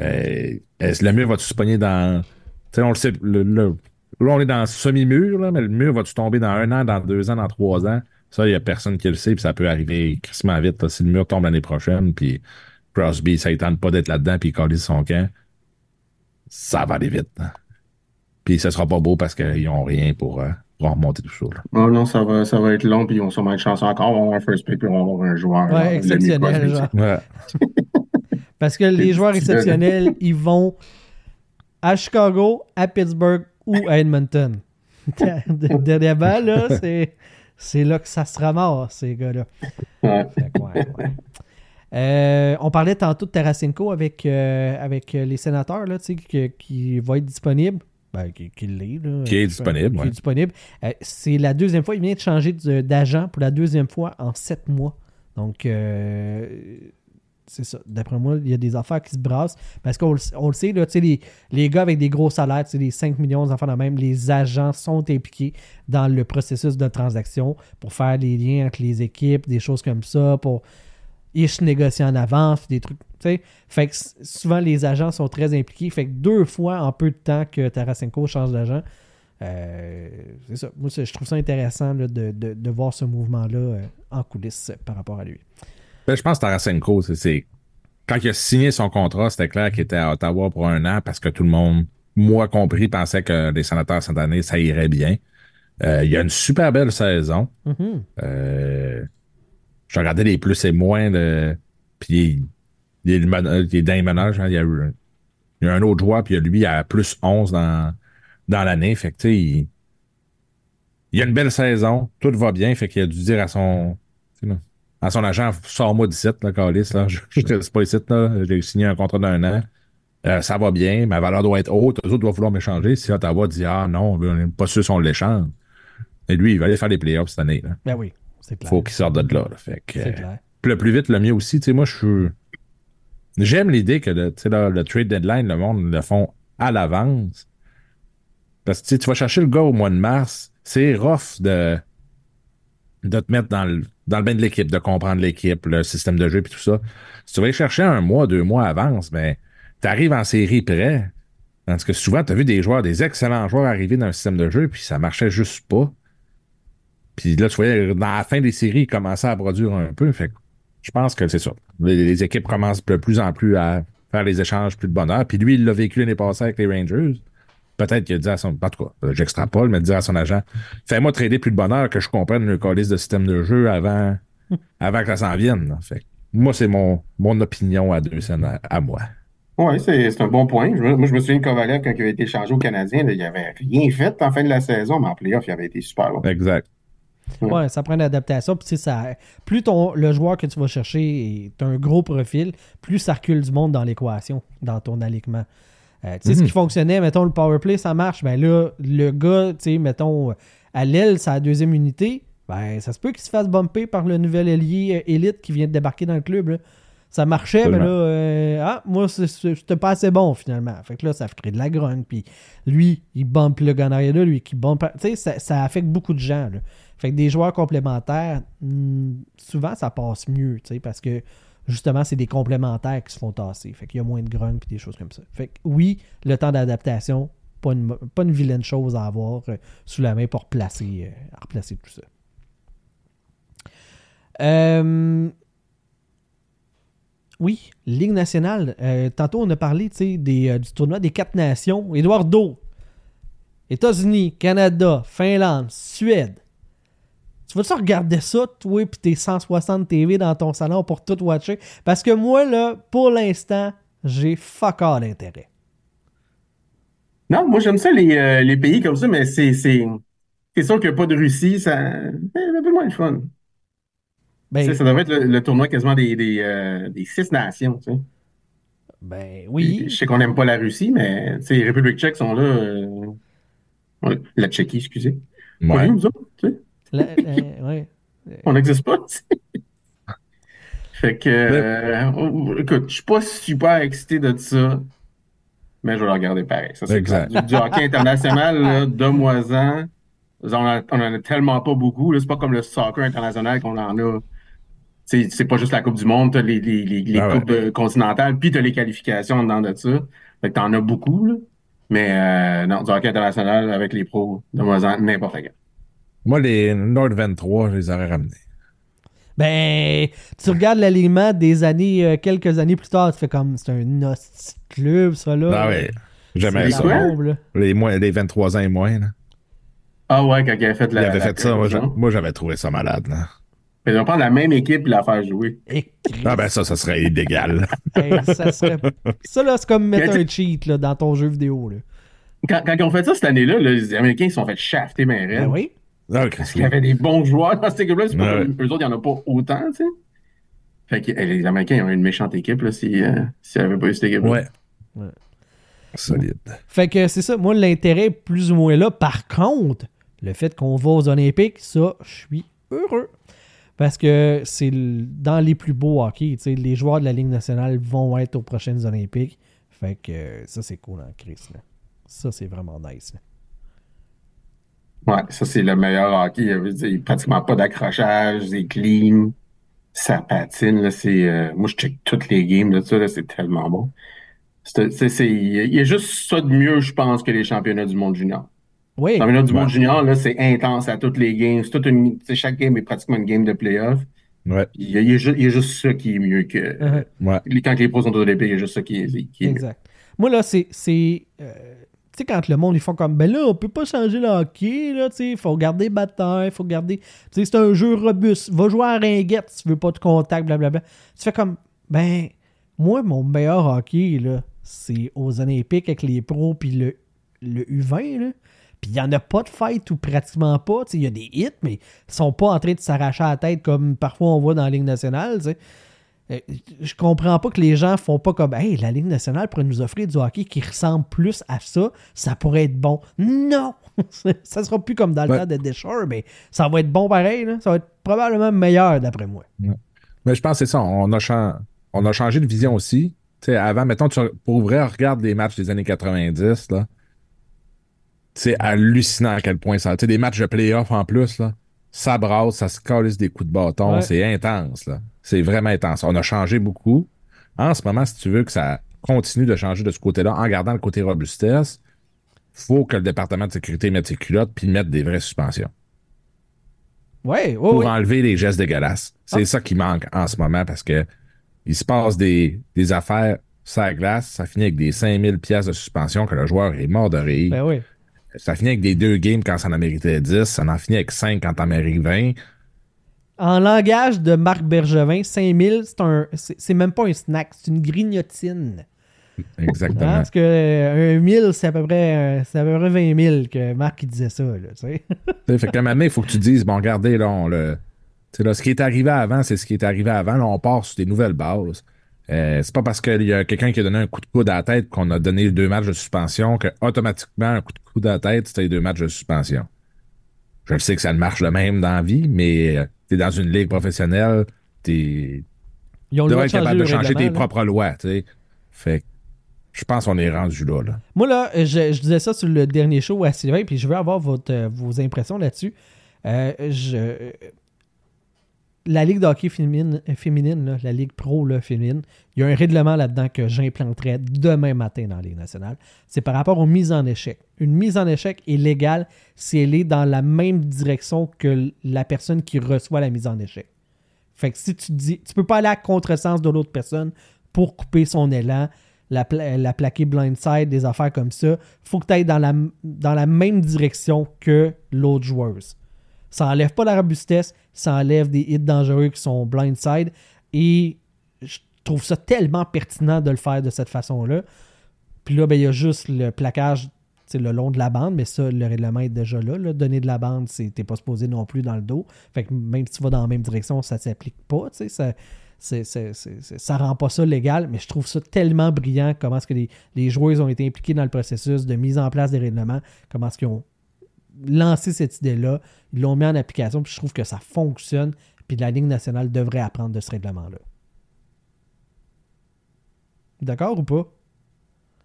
Euh, est-ce que le mur va-tu se pogner dans. Tu sais, on le sait. le- le- là, on est dans semi-mur, là, mais le mur va-tu tomber dans un an, dans deux ans, dans trois ans? Ça, il n'y a personne qui le sait, puis ça peut arriver crissement vite. là. si le mur tombe l'année prochaine, puis Crosby, ça ne tente pas d'être là-dedans, puis il calise son camp, ça va aller vite. hein. Puis ce sera pas beau parce qu'ils n'ont rien pour, euh, pour remonter tout ça. là. Non, non, ça va, ça va être long, puis ils vont sûrement être chanceux encore. On va avoir un first pick, puis on va avoir un joueur. Ouais, euh, exceptionnel, genre. Ouais. [LAUGHS] Parce que les joueurs exceptionnels, [LAUGHS] ils vont à Chicago, à Pittsburgh ou à Edmonton. [LAUGHS] Dernièrement, là, [LAUGHS] c'est, c'est là que ça se ramasse, ces gars-là. Ouais. Fait que, ouais, ouais. Euh, on parlait tantôt de Tarasenko avec, euh, avec les sénateurs, là, qui, qui va être disponible. Ben, qui, qui l'est, là. Qui est disponible, Qui est disponible. Euh, c'est la deuxième fois. Il vient de changer d'agent pour la deuxième fois en sept mois. Donc, c'est ça. D'après moi, il y a des affaires qui se brassent. Parce qu'on le, sait, les, les gars avec des gros salaires, les 5 millions d'enfants de même, les agents sont impliqués dans le processus de transaction pour faire les liens entre les équipes, des choses comme ça, pour ish négocier en avance, des trucs. Fait que souvent, les agents sont très impliqués. Fait que deux fois en peu de temps que Tarasenko change d'agent, euh, c'est ça. Moi, je trouve ça intéressant là, de, de- de voir ce mouvement-là euh, en coulisses par rapport à lui. Ben, je pense que Tarasenko, c'est-. Quand il a signé son contrat, c'était clair qu'il était à Ottawa pour un an parce que tout le monde, moi compris, pensait que les sénateurs cette année, ça irait bien. Euh, il a une super belle saison. Mhm. Euh, je regardais les plus et moins de. Puis il, il est, il est dans les ménages. hein. il, y a il y un autre joueur, puis il y a lui à plus 11 dans, dans l'année. Fait que il, il a une belle saison. Tout va bien. Fait qu'il a dû dire à son. À son agent, sors-moi d'ici, là, Calis, là. [LAUGHS] Je, je reste pas ici, là. J'ai signé un contrat d'un an. Euh, ça va bien, ma valeur doit être haute. Eux autres doivent vouloir m'échanger. Si Ottawa dit Ah non, on n'est pas sûr si on l'échange. Et lui, il va aller faire les playoffs cette année. Là Ben oui, c'est clair. faut qu'il sorte de là. là. Fait que, C'est euh, clair. puis le plus vite, le mieux aussi. Tu sais, moi, je suis. J'aime l'idée que le, tu sais, là, le trade deadline, le monde le font à l'avance. Parce que tu vas chercher le gars au mois de mars, c'est rough de, de te mettre dans le, dans le bain de l'équipe, de comprendre l'équipe, le système de jeu et tout ça. Si tu vas chercher un mois, deux mois avance, ben, tu arrives en série prêt. Parce que souvent, tu as vu des joueurs, des excellents joueurs arriver dans un système de jeu, puis ça marchait juste pas. Puis là, tu voyais, dans la fin des séries, ils commençaient à produire un peu. Fait je pense que c'est ça. Les, les équipes commencent de plus en plus à faire les échanges plus de bonheur. Puis lui, il l'a vécu l'année passée avec les Rangers. Peut-être qu'il a dit à son. En tout cas, euh, j'extrapole, mais dire à son agent Fais-moi trader plus de bonheur que je comprenne le colis de système de jeu avant, [LAUGHS] avant que ça s'en vienne. Fait moi, c'est mon, mon opinion à deux scènes à, à moi. Oui, c'est c'est un bon point. Je me- moi, je me souviens de Kovalev, quand il avait été changé au Canadien, là, il avait rien fait en fin de la saison, mais en playoff, il avait été super bon. Exact. Ouais, ça prend une adaptation. Puis, ça, plus ton, le joueur que tu vas chercher est un gros profil, plus ça recule du monde dans l'équation, dans ton alignement. Euh, tu sais, ce qui fonctionnait, mettons, le power play, ça marche. Ben là, le gars, tu sais, mettons, à l'aile, sa deuxième unité, ben ça se peut qu'il se fasse bumper par le nouvel ailier euh, élite qui vient de débarquer dans le club. là. Ça marchait, mais là, euh, ah, moi, c'était pas assez bon finalement. Fait que là, ça crée de la grogne. Puis lui, il bump le gars de lui, qui bump. Tu sais, ça, ça affecte beaucoup de gens. là. Fait que des joueurs complémentaires, hmm, souvent, ça passe mieux, tu sais, parce que justement, c'est des complémentaires qui se font tasser. Fait qu'il y a moins de grogne et des choses comme ça. Fait que oui, le temps d'adaptation, pas une, vilaine chose à avoir euh, sous la main pour replacer, euh, replacer tout ça. Euh, oui, Ligue nationale. Tantôt, on a parlé des, du tournoi des quatre nations. Eduardo, États-Unis, Canada, Finlande, Suède. Tu vas-tu regarder ça, toi, puis tes 160 TV dans ton salon pour tout watcher? Parce que moi, là, pour l'instant, j'ai fuck all d'intérêt. Non, moi, j'aime ça, les, euh, les pays comme ça, mais c'est c'est c'est sûr qu'il n'y a pas de Russie, ça c'est un peu moins le fun. Ben, ça devrait être le, le tournoi quasiment des, des, euh, des six nations. Tu sais. ben Je oui. sais qu'on n'aime pas la Russie, mais tu sais, les Républiques tchèques sont là. euh, la Tchéquie, excusez. Pas Ouais. nous, nous autres, tu sais. La- la- ouais. On n'existe pas. tu sais. Fait que, euh, écoute, je suis pas super excité de ça, mais je vais le regarder pareil. Ça, c'est. Du, du hockey international, là, demoisant, on en a, on en a tellement pas beaucoup. C'est pas comme le soccer international qu'on en a. C'est pas juste la Coupe du Monde, t'as les, les, les, les Ah ouais. coupes de- continentales, puis t'as les qualifications dedans de ça. Fait que t'en as beaucoup, là. Mais euh, non, du hockey international avec les pros, demoisant, n'importe quand. Moi, les Nord 23, je les aurais ramenés. Ben, tu regardes l'alignement des années, euh, quelques années plus tard, tu fais comme, c'est un hostie club, ça, là. Ah ouais. J'aimais C'est ça. bombe. Les, moins, les 23 ans et moins. Là. Ah ouais, quand il avait fait la. Il avait la fait ça. Moi, j'avais trouvé ça malade. Là. Ils vont prendre la même équipe et la faire jouer. Ah ben ça, ça serait illégal. [LAUGHS] Hey, ça, serait... [LAUGHS] ça, là, c'est comme mettre Mais un cheat là, dans ton jeu vidéo. Là. Quand, quand ils ont fait ça cette année-là, là, les Américains ils se sont fait shafter ben raide. Ben oui. Ah, Parce qu'il y avait des bons joueurs dans cette équipe-là. C'est pas Ouais. comme eux autres, il n'y en a pas autant, tu sais. Fait que les Américains ils ont une méchante équipe là, si, euh, s'il n'y avait pas eu cette équipe-là. Ouais. Ouais. Solide. Fait que c'est ça. Moi, l'intérêt est plus ou moins là. Par contre, le fait qu'on va aux Olympiques, ça, je suis heureux. Parce que c'est dans les plus beaux hockey. tu sais, Les joueurs de la Ligue nationale vont être aux prochaines Olympiques. Fait que ça, c'est cool en Chris. là. Ça, c'est vraiment nice. là. Ouais, ça c'est le meilleur hockey. Il y a pratiquement pas d'accrochage, c'est clean. ça patine, là, c'est, euh, moi, je check toutes les games de ça, là, c'est tellement bon. C'est, c'est, c'est- il y a juste ça de mieux, je pense, que les championnats du monde junior. Oui. Les championnats du Ouais. monde junior, là, c'est intense à toutes les games. C'est toute une, chaque game est pratiquement une game de playoff. Ouais, Il y a, il y a ju- il y a juste ça qui est mieux que, [LAUGHS] Uh-huh. ouais. les- quand les pros sont aux Olympiques, il y a juste ça qui est, qui est mieux. Exact. Moi, là, c'est. c'est, euh, sais, quand le monde, ils font comme, ben là, on peut pas changer le hockey, là, tu sais, faut garder bataille, il faut garder. Tu sais, c'est un jeu robuste. Va jouer à ringuette si tu veux pas de contact, blablabla. Tu fais comme, ben, moi, mon meilleur hockey, là, c'est aux Olympiques avec les pros puis le, le U20, là. Puis il n'y en a pas de fight ou pratiquement pas. Il y a des hits, mais ils sont pas en train de s'arracher la tête comme parfois on voit dans la Ligue nationale. Je comprends pas que les gens font pas comme Hey, la Ligue nationale pourrait nous offrir du hockey qui ressemble plus à ça, ça pourrait être bon. Non! [LAUGHS] ça sera plus comme dans le Ouais. temps de Deschamps, mais ça va être bon pareil. là. Ça va être probablement meilleur d'après moi. Mais je pense que c'est ça. On a, chan- on a changé de vision aussi. Avant, mettons, tu, pour vrai, regarde les matchs des années 90, là. C'est hallucinant à quel point ça. Tu sais, des matchs de playoff en plus, là. Ça brasse, ça se calisse des coups de bâton. Ouais. C'est intense, là. C'est vraiment intense. On a changé beaucoup. En ce moment, si tu veux que ça continue de changer de ce côté-là, en gardant le côté robustesse, faut que le département de sécurité mette ses culottes puis mette des vraies suspensions Ouais, ouais, pour enlever les gestes dégueulasses. C'est Ah. ça qui manque en ce moment parce que il se passe des, des affaires la glace, ça finit avec des 5000 pièces de suspension que le joueur est mort de rire. Ben oui. Ça finit avec des deux games quand ça en méritait 10, ça en finit avec 5 quand t'en mérites 20. En langage de Marc Bergevin, 5000, c'est un, c'est même pas un snack, c'est une grignotine. Exactement. Hein, Parce que euh, un 1000, c'est à peu près, euh, c'est à peu près 20 000 que Marc il disait ça. Là, tu sais. [LAUGHS] Fait que maintenant, il faut que tu dises, bon, regardez, là, on le. là, ce qui est arrivé avant, c'est ce qui est arrivé avant. Là, on part sur des nouvelles bases. Euh, c'est pas parce qu'il y a quelqu'un qui a donné un coup de coude à la tête qu'on a donné deux matchs de suspension que automatiquement un coup de coude à la tête, c'était deux matchs de suspension. Je sais que ça ne marche le même dans la vie, mais euh, t'es dans une ligue professionnelle, t'es Ils ont tu le droit devrais de être capable le de changer tes là. propres lois, tu sais. Fait que je pense qu'on est rendu là, là. Moi, là, je, je disais ça sur le dernier show à Sylvain, puis je veux avoir votre, euh, vos impressions là-dessus. Euh, je- La Ligue de hockey féminine, euh, féminine la Ligue pro féminine, il y a un règlement là-dedans que j'implanterai demain matin dans la Ligue nationale. C'est par rapport aux mises en échec. Une mise en échec est légale si elle est dans la même direction que la personne qui reçoit la mise en échec. Fait que si tu dis, tu peux pas aller à contresens de l'autre personne pour couper son élan, la plaquer blindside, des affaires comme ça. Faut que tu ailles dans la, dans la même direction que l'autre joueuse. Ça enlève pas la robustesse, ça enlève des hits dangereux qui sont blindside. Et je trouve ça tellement pertinent de le faire de cette façon-là. Puis là, ben, il y a juste le plaquage le long de la bande, mais ça, le règlement est déjà là. là. Donner de la bande, t'es pas supposé non plus dans le dos. Fait que même si tu vas dans la même direction, ça s'applique pas. Ça, c'est- ça rend pas ça légal, mais je trouve ça tellement brillant comment est-ce que les, les joueurs ont été impliqués dans le processus de mise en place des règlements, comment est-ce qu'ils ont lancé cette idée-là, ils l'ont mis en application, puis je trouve que ça fonctionne, puis la Ligue nationale devrait apprendre de ce règlement-là. D'accord ou pas?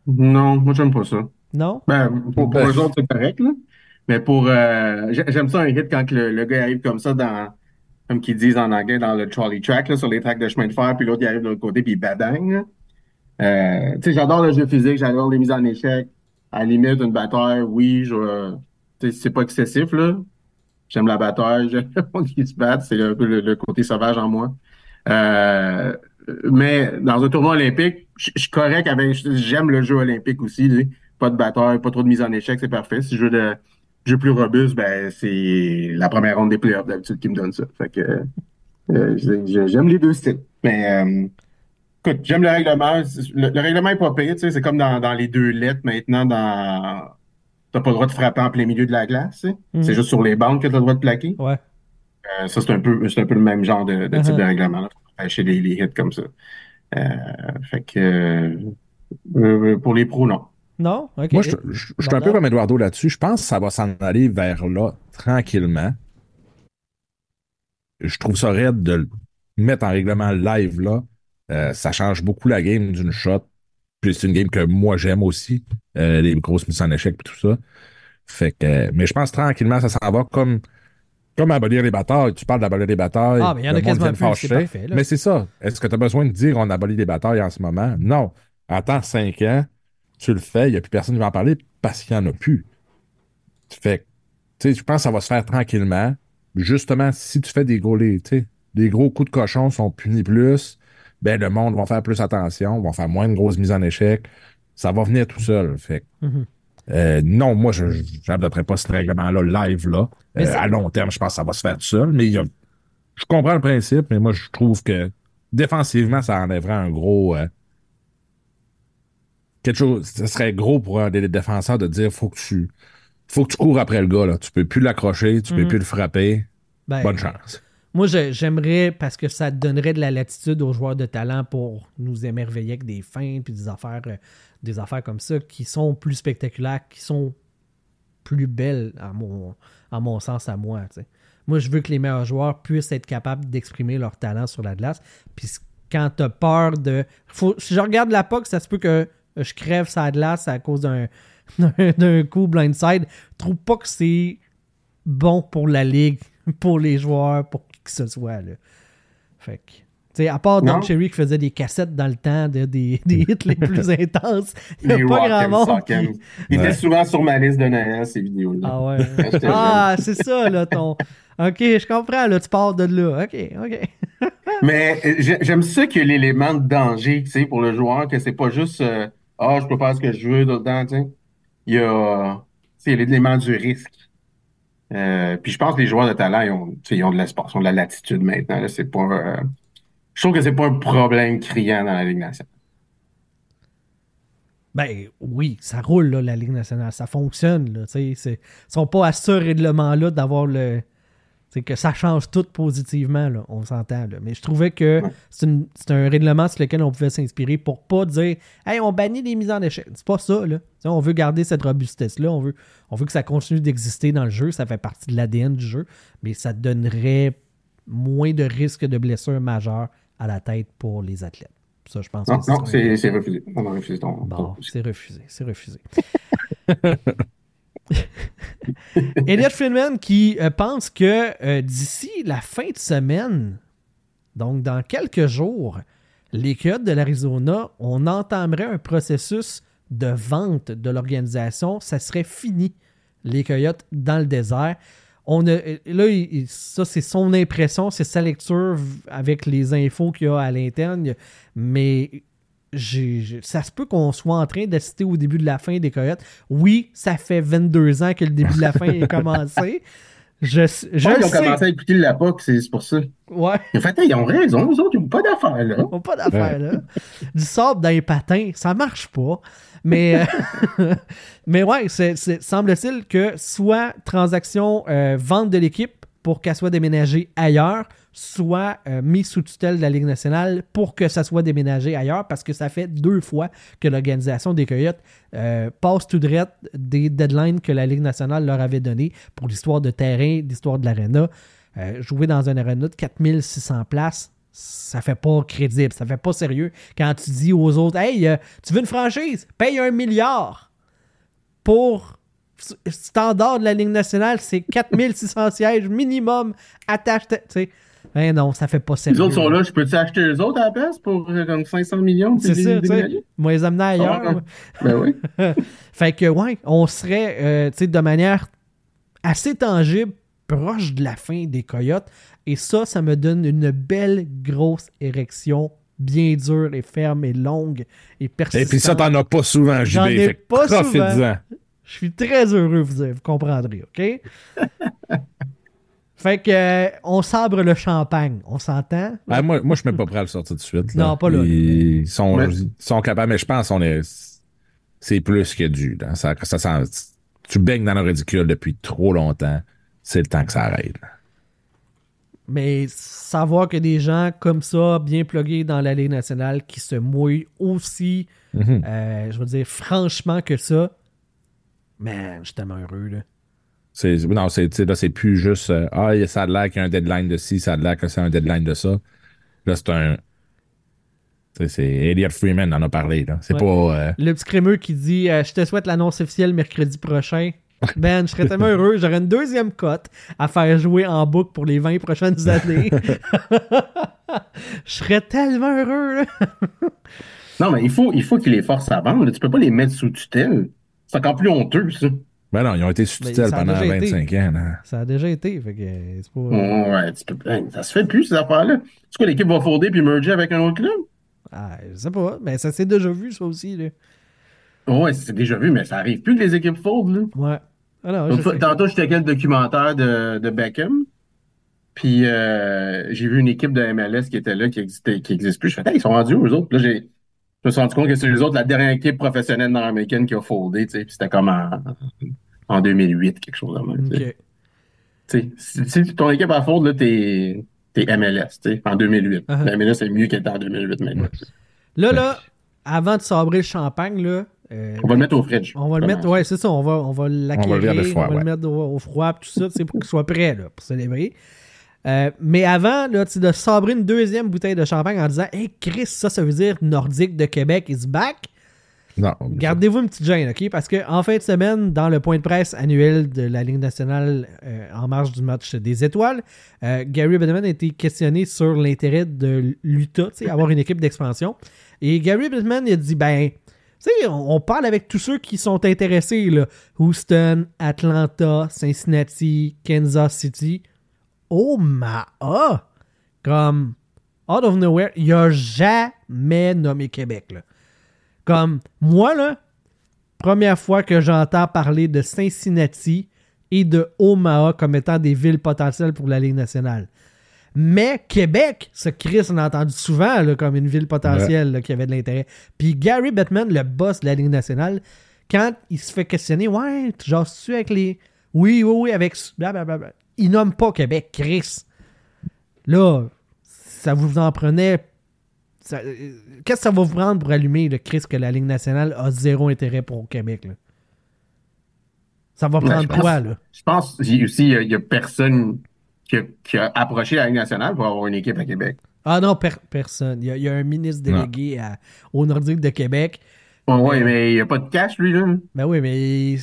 Non, moi, j'aime pas ça. Non? Ben, pour, pour Ben, eux autres, c'est correct, là. Mais pour. euh, j'ai- j'aime ça un hit quand que le, le gars arrive comme ça dans. Comme qu'ils disent en anglais, dans le trolley track, là, sur les tracks de chemin de fer, puis l'autre, il arrive de l'autre côté, puis il badang. Euh, tu sais, j'adore le jeu physique, j'adore les mises en échec. À la limite, une bataille, oui, je. C'est pas excessif, là. J'aime la bataille, [LAUGHS] j'aime le qui se battent, c'est peu le, le côté sauvage en moi. Euh, mais dans un tournoi olympique, je suis correct avec. J'aime le jeu olympique aussi. Pas de bataille, pas trop de mise en échec, c'est parfait. Si je veux de jeu plus robuste, ben c'est la première ronde des playoffs d'habitude qui me donne ça. Fait que euh, je- j'aime les deux styles. Mais euh, écoute, j'aime le règlement. Le, le règlement est pas pire, c'est comme dans, dans les deux lettres maintenant dans. T'as pas le droit de frapper en plein milieu de la glace, tu sais. Mhm. C'est juste sur les bandes que t'as le droit de plaquer. Ouais. Euh, ça, c'est un peu, c'est un peu le même genre de, de type Uh-huh. de règlement, là, empêcher les, les hits comme ça. Euh, fait que euh, pour les pros, non. Non? Ok. Moi, je, je- je suis un peu comme Eduardo là-dessus. Je pense que ça va s'en aller vers là, tranquillement. Je trouve ça raide de le mettre en règlement live là. Euh, ça change beaucoup la game d'une shot. Puis c'est une game que moi j'aime aussi. euh, les grosses mises en échec et tout ça. Fait que, mais je pense tranquillement, ça s'en va comme Comme abolir les batailles, tu parles d'abolir les batailles. Ah, mais il y en a quasiment plus, fâcher. parfait. Mais c'est ça. Est-ce que tu as besoin de dire on abolit les batailles en ce moment? Non. Attends cinq ans, tu le fais, il n'y a plus personne qui va en parler parce qu'il n'y en a plus. Fait que, tu sais, je pense que ça va se faire tranquillement. Justement, si tu fais des gros, les, des gros coups de cochon sont punis plus, ben le monde va faire plus attention, va faire moins de grosses mises en échec. Ça va venir tout seul. Fait Mhm. euh, non, moi, je n'adopterai pas ce règlement-là live là. Euh, à long terme, je pense que ça va se faire tout seul. Mais il y a- je comprends le principe, mais moi, je trouve que défensivement, ça enlèverait un gros. euh, quelque chose. Ce serait gros pour un des défenseurs de dire faut que tu. Faut que tu cours après le gars, là. Tu peux plus l'accrocher, tu peux plus le frapper. Ben, Bonne chance. Moi, j'aimerais, parce que ça donnerait de la latitude aux joueurs de talent pour nous émerveiller avec des fins puis des affaires, euh, des affaires comme ça qui sont plus spectaculaires, qui sont plus belles, à mon, à mon sens, à moi. Moi, je veux que les meilleurs joueurs puissent être capables d'exprimer leur talent sur la glace. Puis quand tu as peur de. Si je regarde la POC, ça se peut que je crève sa glace à cause [LAUGHS] d'un d'un- coup blindside. Je trouve pas que c'est bon pour la ligue, [LAUGHS] pour les joueurs, pour que ce soit. Là. Fait que. tu sais, à part Don. Cherry qui faisait des cassettes dans le temps de, des, [LAUGHS] des hits les plus [LAUGHS] intenses, il n'y a pas grand monde. Qui- [LAUGHS] Il était souvent sur ma liste de Noël, ces vidéos-là. Ah ouais. Ah, c'est ça, là, ton. Ok, je comprends, là, tu pars de là. Ok, ok. Mais euh, j'ai- j'aime ça qu'il y ait l'élément de danger, tu sais, pour le joueur, que c'est pas juste euh, Ah, je peux faire ce que je veux dedans, tu sais. Il y a, a l'élément du risque. Euh, puis je pense que les joueurs de talent, ils ont, ils ont de l'espace, ils ont de la latitude maintenant. C'est pas, euh, je trouve que c'est pas un problème criant dans la Ligue nationale. Ben oui, ça roule, là, la Ligue nationale. Ça fonctionne, là. Ils sont pas à ce règlement-là d'avoir le. C'est que ça change tout positivement, là, on s'entend. Mais je trouvais que c'est un règlement sur lequel on pouvait s'inspirer pour pas dire Hey, on bannit les mises en échec. C'est pas ça, là. On veut garder cette robustesse-là. On veut, on veut que ça continue d'exister dans le jeu. Ça fait partie de l'ADN du jeu. Mais ça donnerait moins de risques de blessures majeures à la tête pour les athlètes. Ça, je pense Non, non, c'est refusé. On a refusé ton. Bon, c'est refusé, c'est refusé. [LAUGHS] [LAUGHS] Elliot Friedman qui euh, pense que euh, d'ici la fin de semaine, donc dans quelques jours, les Coyotes de l'Arizona, on entamerait un processus de vente de l'organisation. Ça serait fini, les Coyotes dans le désert. On a, euh, là, ça, c'est son impression, c'est sa lecture avec les infos qu'il y a à l'interne. Mais j'ai- ça se peut qu'on soit en train d'assister au début de la fin des Coyotes. Oui, ça fait 22 ans que le début de la fin est commencé. [LAUGHS] Je, qu'ils ont sais. commencé à écouter la POC, c'est pour ça. Ouais. En fait, ils ont raison, eux autres, ils n'ont pas d'affaires là. On pas d'affaire là. Du sable dans les patins, ça marche pas. Mais, euh, [LAUGHS] mais ouais, semble-t-il que soit transaction euh, vente de l'équipe pour qu'elle soit déménagée ailleurs, soit euh, mise sous tutelle de la Ligue nationale pour que ça soit déménagé ailleurs, parce que ça fait deux fois que l'organisation des Coyotes euh, passe tout droit des deadlines que la Ligue nationale leur avait donné pour l'histoire de terrain, l'histoire de l'aréna. Euh, jouer dans un aréna de 4600 places, ça fait pas crédible, ça fait pas sérieux. Quand tu dis aux autres, hey, tu veux une franchise, paye un milliard pour standard de la Ligue nationale, c'est 4600 sièges minimum, attache. Ben non, ça fait pas sérieux. Les autres sont là, je peux-tu acheter eux autres à la place pour euh, comme 500 millions? puis C'est les ça, tu sais. Moi, les amener ailleurs. Ah. Ben oui. [LAUGHS] fait que, ouais, on serait, euh, tu sais, de manière assez tangible, proche de la fin des Coyotes. Et ça, ça me donne une belle grosse érection, bien dure et ferme et longue et persistante. Et puis ça, t'en as pas souvent, JB. J'en ai pas profite-en. Je suis très heureux, vous, vous comprendrez, OK? [LAUGHS] fait que, euh, on sabre le champagne, on s'entend? Ah, moi, moi, je suis même pas prêt à le sortir tout de suite. là. Non, pas là. Ils sont, Mais- ils sont capables, mais je pense qu'on est. C'est plus que dû. là. Ça, ça sent- tu baignes dans le ridicule depuis trop longtemps. C'est le temps que ça arrête. là. Mais savoir que des gens comme ça, bien plugués dans la Ligue nationale, qui se mouillent aussi, Mhm. euh, je veux dire, franchement que ça, man, je suis tellement heureux, là. C'est, non, c'est, là, c'est plus juste euh, Ah, ça a l'air qu'il y a un deadline de ci, ça a l'air que c'est un deadline de ça. Là, c'est un. tu sais, C'est Elliot Freeman en a parlé. Là. C'est Ouais. pas. euh, Le petit crémeux qui dit euh, Je te souhaite l'annonce officielle mercredi prochain. Ben, je serais tellement heureux. J'aurais une deuxième cote à faire jouer en boucle pour les 20 prochaines [LAUGHS] années. je serais tellement heureux. Non, mais il faut, il faut qu'ils les forcent à vendre. Tu peux pas les mettre sous tutelle. C'est encore plus honteux, ça. Ben non, ils ont été sous Ben, tutelle pendant déjà été. 25 ans. là. Ça a déjà été. Fait que c'est pas... Ouais, tu peux, ben, ça se fait plus, ces affaires-là. C'est quoi, l'équipe va folder puis merger avec un autre club? Ah, je sais pas. Mais ça s'est déjà vu, ça aussi. Là. Ouais, c'est déjà vu, mais ça arrive plus que les équipes foldent, là. Ouais. Ah non, Une je sais. tantôt, j'étais avec le documentaire de, de Beckham. Puis euh, j'ai vu une équipe de MLS qui était là, qui existait, qui existe plus. Je fais, hey, ils sont rendus où, eux autres? Puis Là, j'ai, me suis rendu compte que c'est les autres, la dernière équipe professionnelle nord-américaine qui a foldé, tu sais. Puis c'était comme en, en 2008, quelque chose de même. tu sais. Ok. Tu sais, si, ton équipe a fold, là, t'es, t'es MLS, tu sais, en 2008. Uh-huh. La MLS est mieux qu'elle était en 2008 maintenant. Là, là, avant de sabrer le champagne, là. euh, On va le mettre au fridge. On va le mettre, ouais, c'est ça, on va, on va l'acquérir, on va, froid, le ouais. mettre au, au froid, tout ça, c'est pour qu'il soit prêt là, pour célébrer. Euh, mais avant, là, de sabrer une deuxième bouteille de champagne en disant Hey Chris, ça, ça veut dire Nordique de Québec is back. Non. Gardez-vous une petite gêne, OK? Parce qu'en fin de semaine, dans le point de presse annuel de la Ligue nationale euh, en marge du match des étoiles, euh, Gary Bettman a été questionné sur l'intérêt de l'Utah, avoir une équipe d'expansion. Et Gary Bettman a dit, ben, tu sais, on, on parle avec tous ceux qui sont intéressés, là. Houston, Atlanta, Cincinnati, Kansas City. Omaha! Comme, out of nowhere, il a jamais nommé Québec, là. Comme moi, là, première fois que j'entends parler de Cincinnati et de Omaha comme étant des villes potentielles pour la Ligue nationale. Mais Québec, ce Chris, on a entendu souvent là, comme une ville potentielle là, qui avait de l'intérêt. Puis Gary Bettman, le boss de la Ligue nationale, quand il se fait questionner, ouais, genre, tu avec les. Oui, oui, oui, avec. Blablabla. Il nomme pas Québec, Chris. Là, ça vous en prenait euh, Qu'est-ce que ça va vous prendre pour allumer le Chris que la Ligue nationale a zéro intérêt pour Québec? Là? Ça va prendre pense- quoi, là? Je pense aussi, il y a- personne qui a, qui a approché la Ligue nationale pour avoir une équipe à Québec. Ah non, per- personne. Il y, a, il y a un ministre délégué à- au Nordique de Québec. Ouais, ouais, mais il n'y a pas de cash, lui, là. Ben oui, mais.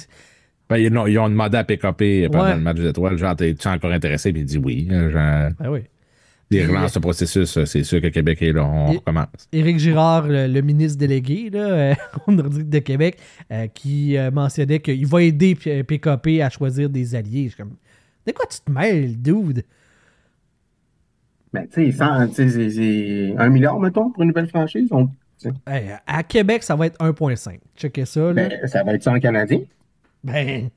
Ben, ils, non, ils ont demandé à PKP pendant Ouais. le match des étoiles, genre, t'es-tu encore intéressé? Puis il dit oui. Genre, Ben oui. il relance le processus, c'est sûr que Québec est là, on recommence. Éric Girard, le, le ministre délégué là, euh, [LAUGHS] au Nordique de Québec, euh, qui euh, mentionnait qu'il va aider PKP à choisir des alliés. Je suis comme, de quoi tu te mêles, dude? Ben, tu sais, un milliard, mettons, pour une nouvelle franchise. On-. Hey, à Québec, ça va être 1.5. Checkez ça. Là. Ben, ça va être 100 Canadiens. Ben.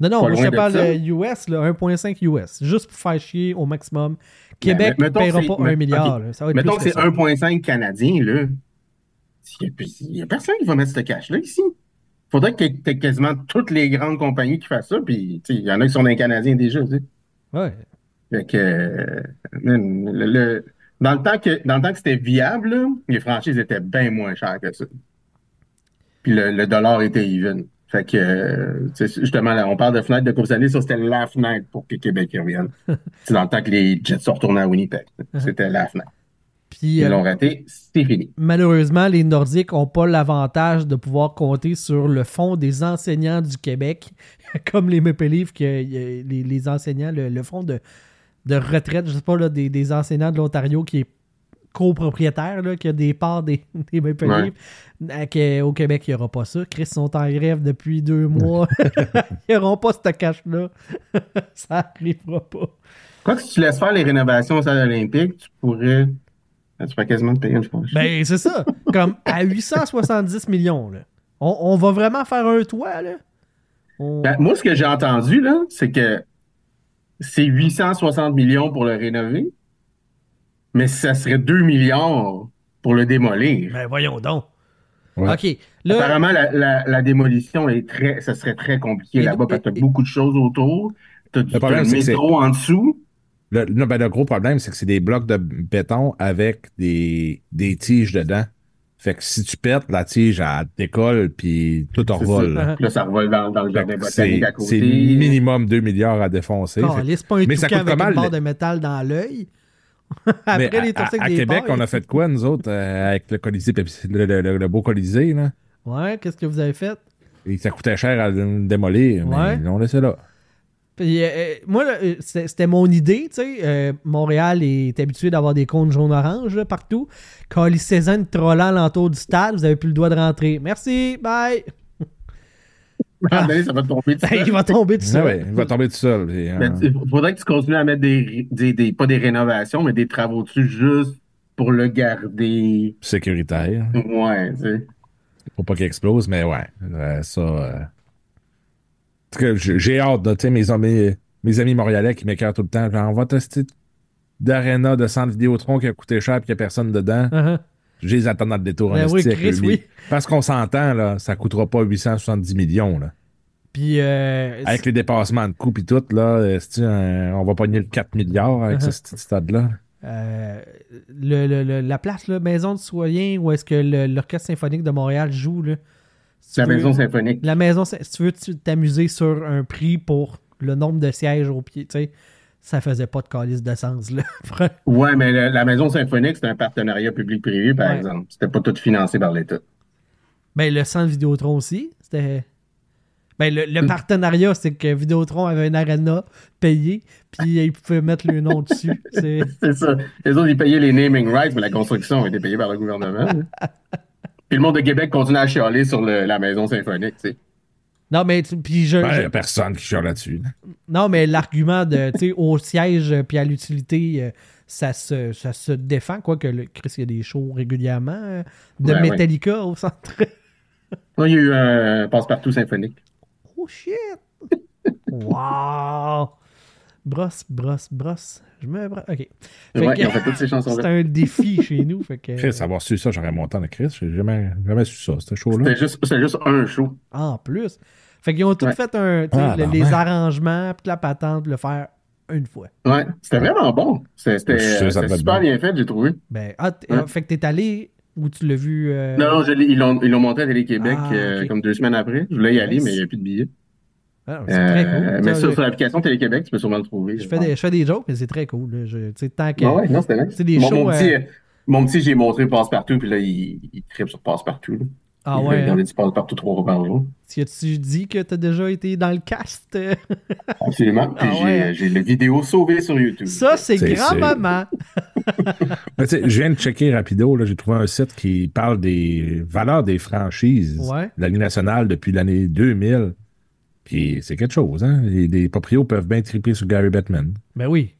Non, non, moi je te parle ça. US, là, 1.5 US. Juste pour faire chier au maximum. Québec mais ne mettons paiera que pas c'est- 1 milliard. ok. là. Ça va être Mettons plus que que c'est ça. 1,5 Canadiens, là. Il n'y a, personne qui va mettre ce cash-là ici. Il faudrait que tu aies quasiment toutes les grandes compagnies qui fassent ça, puis tu sais, il y en a qui sont des Canadiens déjà, tu sais. Ouais. Fait que, euh, man, le- le- dans, le temps que, dans le temps que c'était viable, là, les franchises étaient bien moins chères que ça. Puis le, le dollar était even. Fait que, justement, là, on parle de fenêtre de Coupe Stanley, ça c'était la fenêtre pour que Québec revienne. [LAUGHS] C'est dans le temps que les Jets sont retournés à Winnipeg. C'était la fenêtre. Puis Ils euh, l'ont raté, c'est fini. malheureusement, les Nordiques n'ont pas l'avantage de pouvoir compter sur le fonds des enseignants du Québec, [LAUGHS] comme les Maple Leafs, que les, les enseignants, le, le fonds de, de retraite, je sais pas, là, des, des enseignants de l'Ontario qui est copropriétaire, là, qui a des parts des, [LAUGHS] des Maple Ouais. Leafs. Euh, au Québec, il n'y aura pas ça. Chris sont en grève depuis deux mois. [LAUGHS] [LAUGHS] Ils n'auront pas ce cash-là. ça n'arrivera pas. Quoi que si tu laisses faire les rénovations au stade olympique, tu pourrais. Tu pourrais quasiment te payer une franchise. Ben, c'est ça. Comme à 870 millions, là. On, on va vraiment faire un toit, là? On- Ben, moi, ce que j'ai entendu, là, c'est que c'est 860 millions pour le rénover, mais ça serait 2 milliards pour le démolir. Ben, voyons donc. Ouais. OK. Là, Apparemment, la, la- la démolition est très, ça serait très compliqué là-bas parce que tu as beaucoup de choses autour. Tu as du c'est c'est- métro en dessous. Le, non, ben, le gros problème, c'est que c'est des blocs de béton avec des, des tiges dedans. Fait que si tu pètes, la tige, elle décolle, puis tout C'est envole. ça. là. Puis Là, ça revole dans, dans le jardin botanique C'est à c'est côté. minimum 2 milliards à défoncer. Fait- Mais ça coûte avec comment, une barre de métal dans l'œil? [LAUGHS] Après, les à- à des Québec, on a fait quoi, nous autres, euh, avec le Colisée, le, le- le- le beau Colisée, là? Ouais, qu'est-ce que vous avez fait? Et ça coûtait cher à le démolir, mais Ouais. ils l'ont laissé là. Puis, euh, euh, moi, c'était mon idée, tu sais. euh, Montréal est habitué d'avoir des cônes jaune-orange partout. Calissez-en une trollant l'entour du stade, vous avez plus le droit de rentrer. Merci, bye! [LAUGHS] Ah, ben, ça va tomber dessus. [LAUGHS] Il va tomber tout Ah seul. ouais, il va tomber tout seul. et, euh, Mais il faudrait que tu continues à mettre des, des, des- pas des rénovations, mais des travaux dessus juste pour le garder. sécuritaire. Ouais, tu sais. Faut pas qu'il explose, mais ouais. euh, ça. euh, En tout cas, j'ai hâte, tu sais, mes amis, mes amis montréalais qui m'écœurent tout le temps. Genre, on va tester d'aréna de centre Vidéotron qui a coûté cher et qu'il n'y a personne dedans. Uh-huh. Je les attends dans le détour. Ben en oui, Chris, oui. Parce qu'on s'entend, là, ça coûtera pas 870 millions. Là. Puis, euh, Avec les dépassements de coûts et tout, là, un- on va pogner le 4 milliards avec Uh-huh. ce petit stade-là? euh, le, le- le- la place, là, Maison de Soyen, où est-ce que le- l'Orchestre symphonique de Montréal joue, là? Si tu La veux- maison symphonique. La maison, si tu veux tu- t'amuser sur un prix pour le nombre de sièges au pied, tu sais, ça faisait pas de calice de sens, là. [LAUGHS] Ouais, mais le- la maison symphonique, c'est un partenariat public-privé, par Ouais. exemple. C'était pas tout financé par l'État. Ben, le centre Vidéotron aussi, c'était... Ben, le, le partenariat, c'est que Vidéotron avait un arena payé, puis ils pouvaient mettre le nom dessus. [LAUGHS] C'est... Ça. Les autres, ils payaient les naming rights, mais la construction a été payée par le gouvernement. [LAUGHS] Puis le monde de Québec continue à chialer sur le- la maison symphonique, tu sais. Non, mais, puis je, Ben, il je- n'y a personne qui chiale là-dessus. là. non, mais l'argument de, tu sais, au siège euh, puis à l'utilité, euh, ça se, ça se défend, quoi que le Chris, il y a des shows régulièrement euh, de ouais. Metallica au centre. [LAUGHS] Là, il y a eu un passe-partout symphonique. Oh shit! [LAUGHS] wow! Brosse, brosse, brosse. Je me brosse. OK. Fait Ouais, que- ils ont fait toutes ces c'est chansons-là. un défi chez nous. Fait que, Chris, avoir su ça, j'aurais monté en Chris. J'ai jamais, jamais su ça, ce show-là. C'était juste, c'était juste un show. en plus. Fait qu'ils ont tout Ouais. fait un, Ah, le- ben, les arrangements, puis la patente, le faire une fois. Ouais, c'était vraiment bon. C'était super bon. bien fait, j'ai trouvé. Ben, ah, Ouais. ah, fait que t'es allé où tu l'as vu. euh, Non, non, je ils l'ont ils l'ont monté à Télé-Québec Ah, euh, comme deux semaines après. Je voulais y aller, Nice. mais il n'y a plus de billets. Ah, c'est très cool. Euh, mais Ça, sur, l'application Télé-Québec, tu peux sûrement le trouver. je, fais des, je fais des jokes, mais c'est très cool. Je- tu sais, tant que. Ouais, ouais, non, nice. C'est des mon, shows, mon petit, euh, euh, mon petit, j'ai montré Passe-Partout, puis là, il, il tripe sur Passe-Partout. là. ah il ouais. veut hein? du Passe-Partout trois fois par jour. Si as-tu dit que t'as déjà été dans le cast? [LAUGHS] Absolument. Puis Ah ouais, hein? j'ai la vidéo sauvée sur YouTube. Ça, c'est grand-maman. [LAUGHS] Tu je viens de checker rapido, là, j'ai trouvé un site qui parle des valeurs des franchises Ouais. de la Ligue nationale depuis l'année 2000. Puis c'est quelque chose, hein? Les, les proprios peuvent bien triper sur Gary Bettman. Ben oui.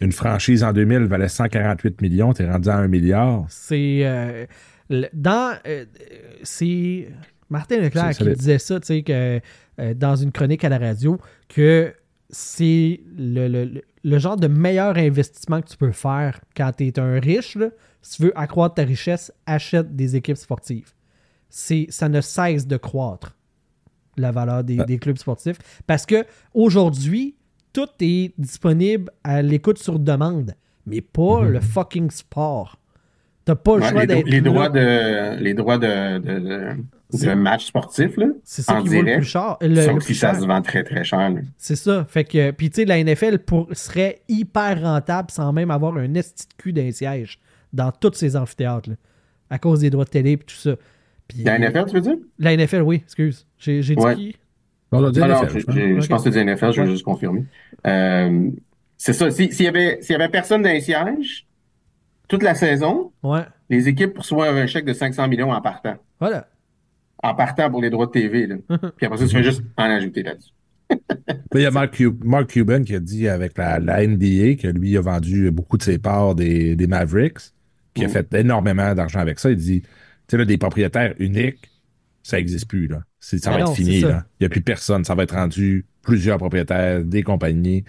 Une franchise en 2000 valait 148 millions, t'es rendu à 1 milliard. C'est. euh, dans. euh, c'est Martin Leclerc qui disait ça, tu sais, que euh, dans une chronique à la radio, que c'est le, le- le- le genre de meilleur investissement que tu peux faire quand tu es un riche. là. Si tu veux accroître ta richesse, achète des équipes sportives. Ça ne cesse de croître, la valeur des, des clubs sportifs. Parce que aujourd'hui, tout est disponible à l'écoute sur demande, mais pas Mhm. le fucking sport. T'as pas le Ouais, choix d'être les droits de les droits de, de, de, C'est- de match sportif là, C'est ça qui vaut le plus cher. Le- ça le plus ça cher. se vend très très cher. C'est ça. Fait que, puis tu sais, la NFL pour, serait hyper rentable sans même avoir un esti de cul d'un siège dans tous ces amphithéâtres, là, à cause des droits de télé et tout ça. Puis, La NFL, tu veux dire? La NFL, oui, excuse. J'ai j'ai dit Ouais. qui? Non, NFL, j'ai- je pense. j'ai- Ok. je pense que c'est du NFL, je vais juste confirmer. Euh, c'est ça. Si- S'il y avait s'il y avait personne dans les sièges toute la saison, Ouais. les équipes reçoivent un chèque de 500 millions en partant. Voilà. En partant pour les droits de TV. Là. [LAUGHS] Puis après ça, tu fais juste en ajouter là-dessus. [LAUGHS] Puis il y a Mark, Cu- Mark Cuban qui a dit avec la, la NBA que lui a vendu beaucoup de ses parts des, des Mavericks, qui a Mm. fait énormément d'argent avec ça. Il dit, sais, là, des propriétaires uniques, ça n'existe plus, là. C'est- Ça Ben va non, être fini, là. Il n'y a plus personne. Ça va être rendu plusieurs propriétaires, des compagnies.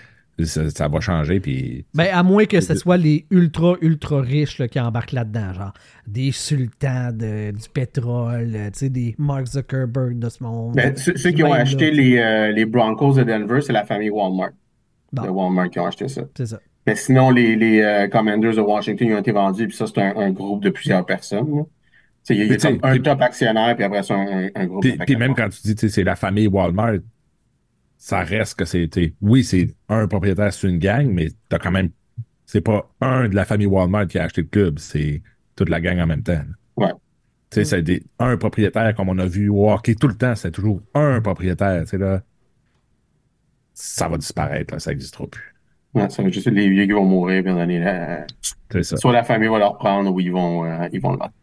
Ça, ça va changer, puis... Ben, à moins que ce soit les ultra, ultra riches là, qui embarquent là-dedans, genre des sultans de- du pétrole, tu sais, des Mark Zuckerberg de ce monde. Ben, ceux, ceux qui ont acheté les, euh, les Broncos de Denver, c'est la famille Walmart. Bon. De Walmart qui ont acheté ça. C'est ça. Mais sinon, les, les euh, Commanders de Washington ils ont été vendus, puis ça, c'est un, un groupe de plusieurs personnes. là. Il y a, y comme un top actionnaire, puis après ça, un, un groupe Puis, même quand tu dis, c'est la famille Walmart, ça reste que c'est, oui, c'est un propriétaire, c'est une gang, mais t'as quand même, c'est pas un de la famille Walmart qui a acheté le club, c'est toute la gang en même temps. Ouais. Tu sais, c'est des, un propriétaire, comme on a vu au hockey tout le temps, c'est toujours un propriétaire. Tu sais, là, ça va disparaître, là, ça n'existera plus. Ouais, ça va juste les vieux qui vont mourir, puis on est là. C'est ça. Soit la famille va leur prendre ou ils vont, euh, ils vont le battre.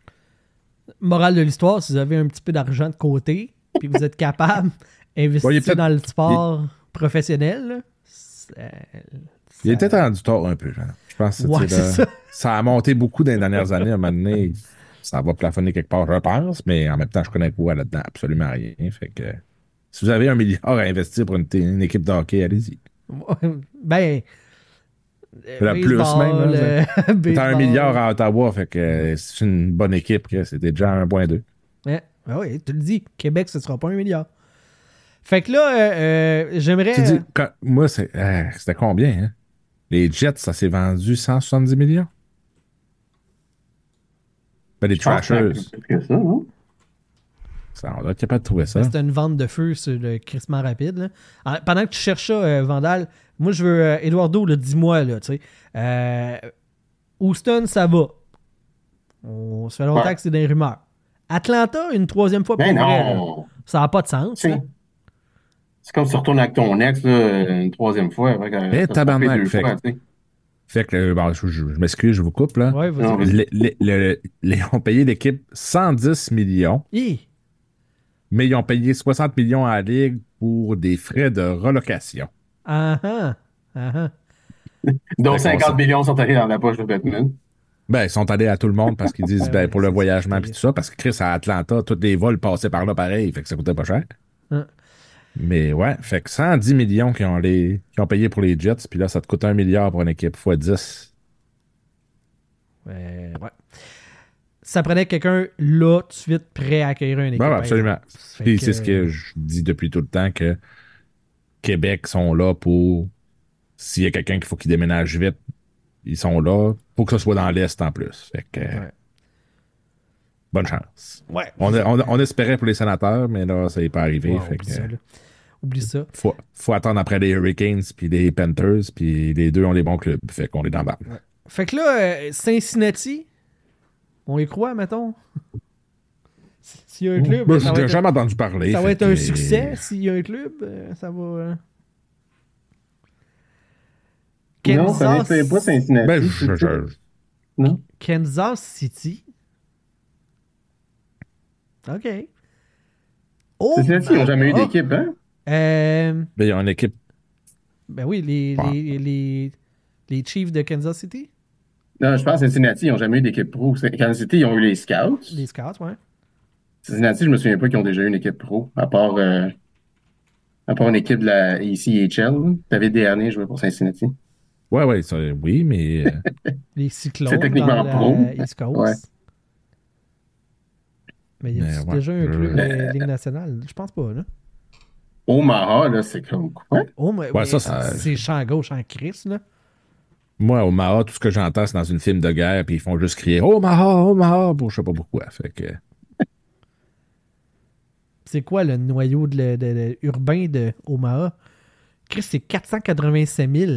Morale de l'histoire, si vous avez un petit peu d'argent de côté, puis vous êtes capable d'investir Bon, il dans le sport professionnel, là, c'est- Il était rendu tort un peu, genre. Je pense que Ouais, là, ça. ça a monté beaucoup dans les dernières années. À un moment donné, ça va plafonner quelque part, je pense, mais en même temps, je connais pas là-dedans absolument rien. Fait que si vous avez un milliard à investir pour une équipe de hockey, allez-y. ben. La plus baseball, même, là, euh, [LAUGHS] T'as un milliard à Ottawa, fait que euh, c'est une bonne équipe, que c'était déjà 1.2. Ouais, ben oui, tu le dis, Québec, ce sera pas un milliard. Fait que là, euh, euh, j'aimerais. Tu dis, quand- moi, c'est, euh, c'était combien, hein? Les Jets, ça s'est vendu 170 millions? Ben, les Je pense que c'est un peu Trashers, plus que ça, non? Ça, on doit être capable de trouver ça. C'était une vente de feu sur le crissement rapide. là. Alors, pendant que tu cherches ça, euh, Vandal, moi je veux euh, Eduardo, dis-moi là, tu sais. Euh, Houston, ça va. On se fait longtemps Ouais. que c'est des rumeurs. Atlanta, une troisième fois pour Ben vrai, là. non! Ça n'a pas de sens. Là. C'est comme si tu retournes avec ton ex là, une troisième fois. Fait que, Eh, tabarnak, fait fait que-. Fait que, bon, je, je- je m'excuse, je vous coupe, là. Ouais, Les, les- les- [LAUGHS] ont payé l'équipe 110 millions, Hi! Mais ils ont payé 60 millions à la Ligue pour des frais de relocation. Ah ah! Ah [LAUGHS] ah. Donc Fait qu'on 50 sait. millions sont allés dans la poche de Batman. Ben, ils sont allés à tout le monde parce qu'ils [LAUGHS] disent, Ouais, ben, ouais, pour le voyagement et tout ça, parce que Chris, à Atlanta, tous les vols passaient par là pareil, fait que ça coûtait pas cher. Hein. Mais ouais, fait que 110 millions qui ont, les, qui ont payé pour les Jets, puis là, ça te coûte un milliard pour une équipe fois 10. Euh, ouais. Ça prenait quelqu'un là, tout de suite, prêt à accueillir une équipe. Ouais, absolument. que- c'est ce que je dis depuis tout le temps que Québec sont là pour s'il y a quelqu'un qu'il faut qu'il déménage vite, ils sont là pour que ce soit dans l'Est en plus. Fait que Ouais. bonne chance. Ouais. On, on- on espérait pour les sénateurs, mais là, ça n'est pas arrivé. Ouais, fait oublie que, ça. Oublie ça. faut, faut attendre après les Hurricanes puis les Panthers, puis les deux ont les bons clubs. Fait qu'on est dans le bas. Fait que là, euh, Cincinnati, on y croit, mettons? [LAUGHS] S'il y a un club, Ben, ça je n'ai jamais entendu parler. ça va être un succès. S'il y a un club, euh, ça va. euh, Non, ça Kansas, n'était pas Cincinnati. Ben, je- je- Non? Kansas City. OK. Oh, Cincinnati, ils n'ont jamais eu d'équipe, hein? euh, ben, il y a une équipe. ben oui, les, Ouais. les, les, les Chiefs de Kansas City. Non, je pense que Cincinnati, ils n'ont jamais eu d'équipe pro. Kansas City, ils ont eu les Scouts. Les Scouts, ouais. Cincinnati, je me souviens pas qu'ils ont déjà eu une équipe pro, à part, euh, à part une équipe de la ECHL. David Desharnais jouait pour Cincinnati. Ouais, ouais, ça, oui, mais. euh, [LAUGHS] Les Cyclones C'est techniquement dans la pro. East Coast. Ouais. Mais il y a ouais, déjà un club euh, de Ligue nationale? Je pense pas, là. Omaha, là, c'est comme quoi? Oh, mais, Ouais, mais ça, ça- c'est champ gauche, en Chris, là. Moi, au Maha, tout ce que j'entends, c'est dans une film de guerre, puis ils font juste crier Oh Maha, oh Maha, pour je sais pas pourquoi. Fait que. [LAUGHS] C'est quoi le noyau de, de- de- urbain de Omaha? Chris, c'est 487 000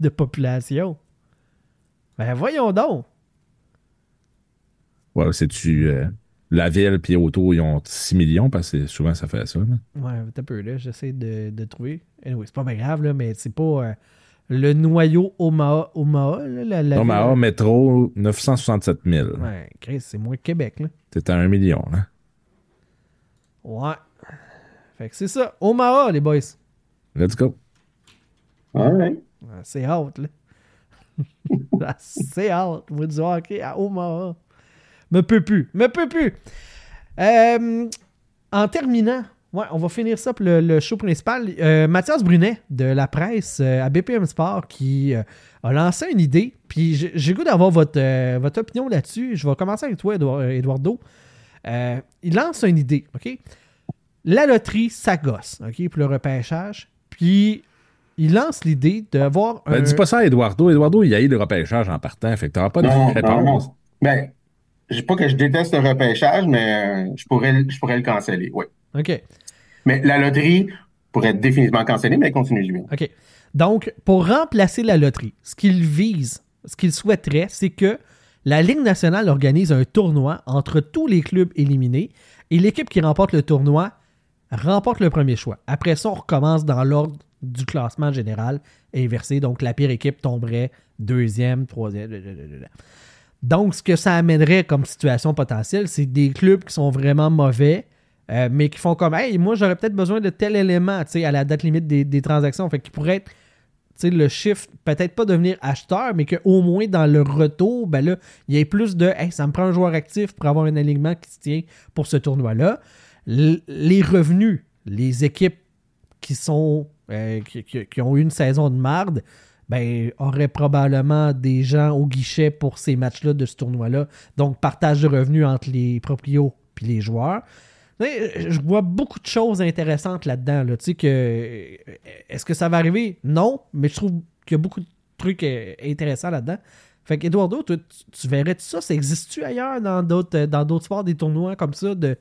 de population. Ben voyons donc. Ouais, c'est-tu. euh, la ville, puis autour, ils ont 6 millions, parce que souvent, ça fait ça. là. Ouais, un peu là, j'essaie de, de trouver. Anyway, c'est pas bien grave, là, mais c'est pas euh, le noyau Omaha. Omaha, là, la, la Omaha, ville. métro, 967 000. Ouais, Chris, c'est moins que Québec, là. C'était un million, là. Ouais. Fait que c'est ça. Omaha, les boys. Let's go. All right. Ouais, C'est hâte, là. [LAUGHS] Ah, c'est hâte. Moi, du hockey à Omaha. Me peut plus. Me peut plus. Euh, en terminant, ouais, on va finir ça pour le, le show principal. Euh, Mathias Brunet de la presse euh, à BPM Sport qui euh, a lancé une idée. Puis j'ai goût d'avoir votre, euh, votre opinion là-dessus. Je vais commencer avec toi, Eduardo. Euh, il lance une idée, OK? La loterie, ça gosse, OK, pour le repêchage. Puis il lance l'idée d'avoir un. Ben, dis pas ça à Eduardo. Eduardo, il a eu le repêchage en partant, fait que t'auras pas de Non, non, réponse. non. Ben, je dis pas que je déteste le repêchage, mais je pourrais, le- je pourrais le canceller, oui. OK. Mais la loterie pourrait être définitivement cancellée, mais elle continue de jouer. OK. Donc, pour remplacer la loterie, ce qu'il vise, ce qu'il souhaiterait, c'est que la Ligue nationale organise un tournoi entre tous les clubs éliminés et l'équipe qui remporte le tournoi remporte le premier choix. Après ça, on recommence dans l'ordre du classement général inversé. Donc, la pire équipe tomberait deuxième, troisième. Donc, ce que ça amènerait comme situation potentielle, c'est des clubs qui sont vraiment mauvais, euh, mais qui font comme Hey, moi, j'aurais peut-être besoin de tel élément à la date limite des, des transactions. Fait qu'ils pourraient être le chiffre, peut-être pas devenir acheteur, mais qu'au moins dans le retour, ben là, il y ait plus de Hey, ça me prend un joueur actif pour avoir un alignement qui se tient pour ce tournoi-là. Les revenus, les équipes qui sont euh, qui- qui ont eu une saison de marde, ben, auraient probablement des gens au guichet pour ces matchs-là de ce tournoi-là. Donc, partage de revenus entre les proprios puis les joueurs. Je vois beaucoup de choses intéressantes là-dedans. Que est-ce que ça va arriver? Non, mais je trouve qu'il y a beaucoup de trucs euh, intéressants là-dedans. Fait que Eduardo, toi, tu, tu verrais ça? Ça existe-tu ailleurs dans d'autres euh, dans d'autres sports, des tournois comme ça de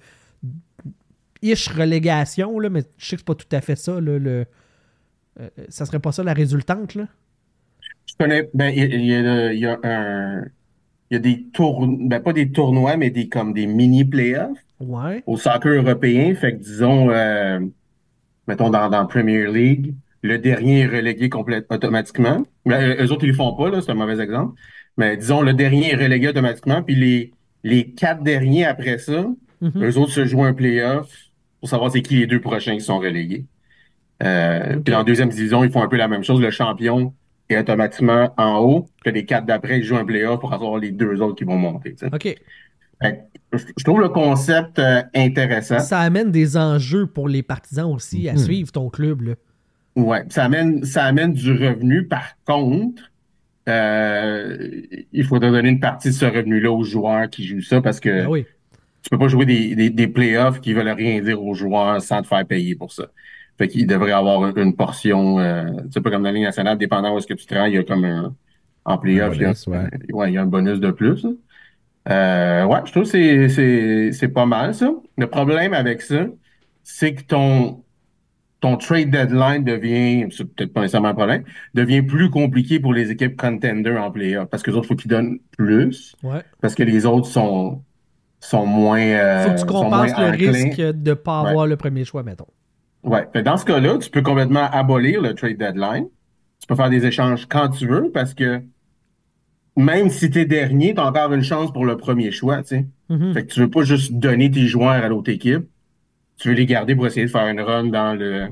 ish relégation, là, mais je sais que c'est pas tout à fait ça. Là, le, euh, ça serait pas ça la résultante, là? Je connais, ben, il y, y a un, il y a des tournois, ben, pas des tournois, mais des, comme des mini playoffs Ouais. au soccer européen. Fait que disons, euh, mettons dans, dans Premier League, le dernier est relégué complètement automatiquement. Euh, eux autres, ils le font pas, là, c'est un mauvais exemple. Mais disons, le dernier est relégué automatiquement, puis les, les quatre derniers après ça, Mhm. eux autres se jouent un playoff pour savoir c'est qui les deux prochains qui sont relégués. Euh, Puis en deuxième division, ils font un peu la même chose. Le champion automatiquement en haut, que les quatre d'après, ils jouent un playoff pour avoir les deux autres qui vont monter. OK. Fait je trouve le concept euh, intéressant. Ça amène des enjeux pour les partisans aussi à Mhm. suivre ton club, là. Ouais, ça amène, ça amène du revenu. Par contre, euh, il faudrait donner une partie de ce revenu-là aux joueurs qui jouent ça parce que Ah oui. tu peux pas jouer des, des, des playoffs qui veulent rien dire aux joueurs sans te faire payer pour ça. Fait qu'il devrait avoir une, une portion, euh, tu sais, pas comme dans la Ligue nationale, dépendant où est-ce que tu travailles, il y a comme un, en playoff, il y a, bonus, ouais. ouais, il y a un bonus de plus. Euh, ouais, je trouve que c'est, c'est, c'est pas mal, ça. Le problème avec ça, c'est que ton, ton trade deadline devient, c'est peut-être pas nécessairement un problème, devient plus compliqué pour les équipes contenders en playoff parce que les autres, faut qu'ils donnent plus Ouais. parce que les autres sont, sont moins, euh, Faut que tu compenses le risque de ne pas Ouais. avoir le premier choix, mettons. Ouais. Fait, dans ce cas-là, tu peux complètement abolir le trade deadline. Tu peux faire des échanges quand tu veux parce que même si tu es dernier, tu as encore une chance pour le premier choix, tu sais. Mhm. Fait que tu veux pas juste donner tes joueurs à l'autre équipe. Tu veux les garder pour essayer de faire une run dans le,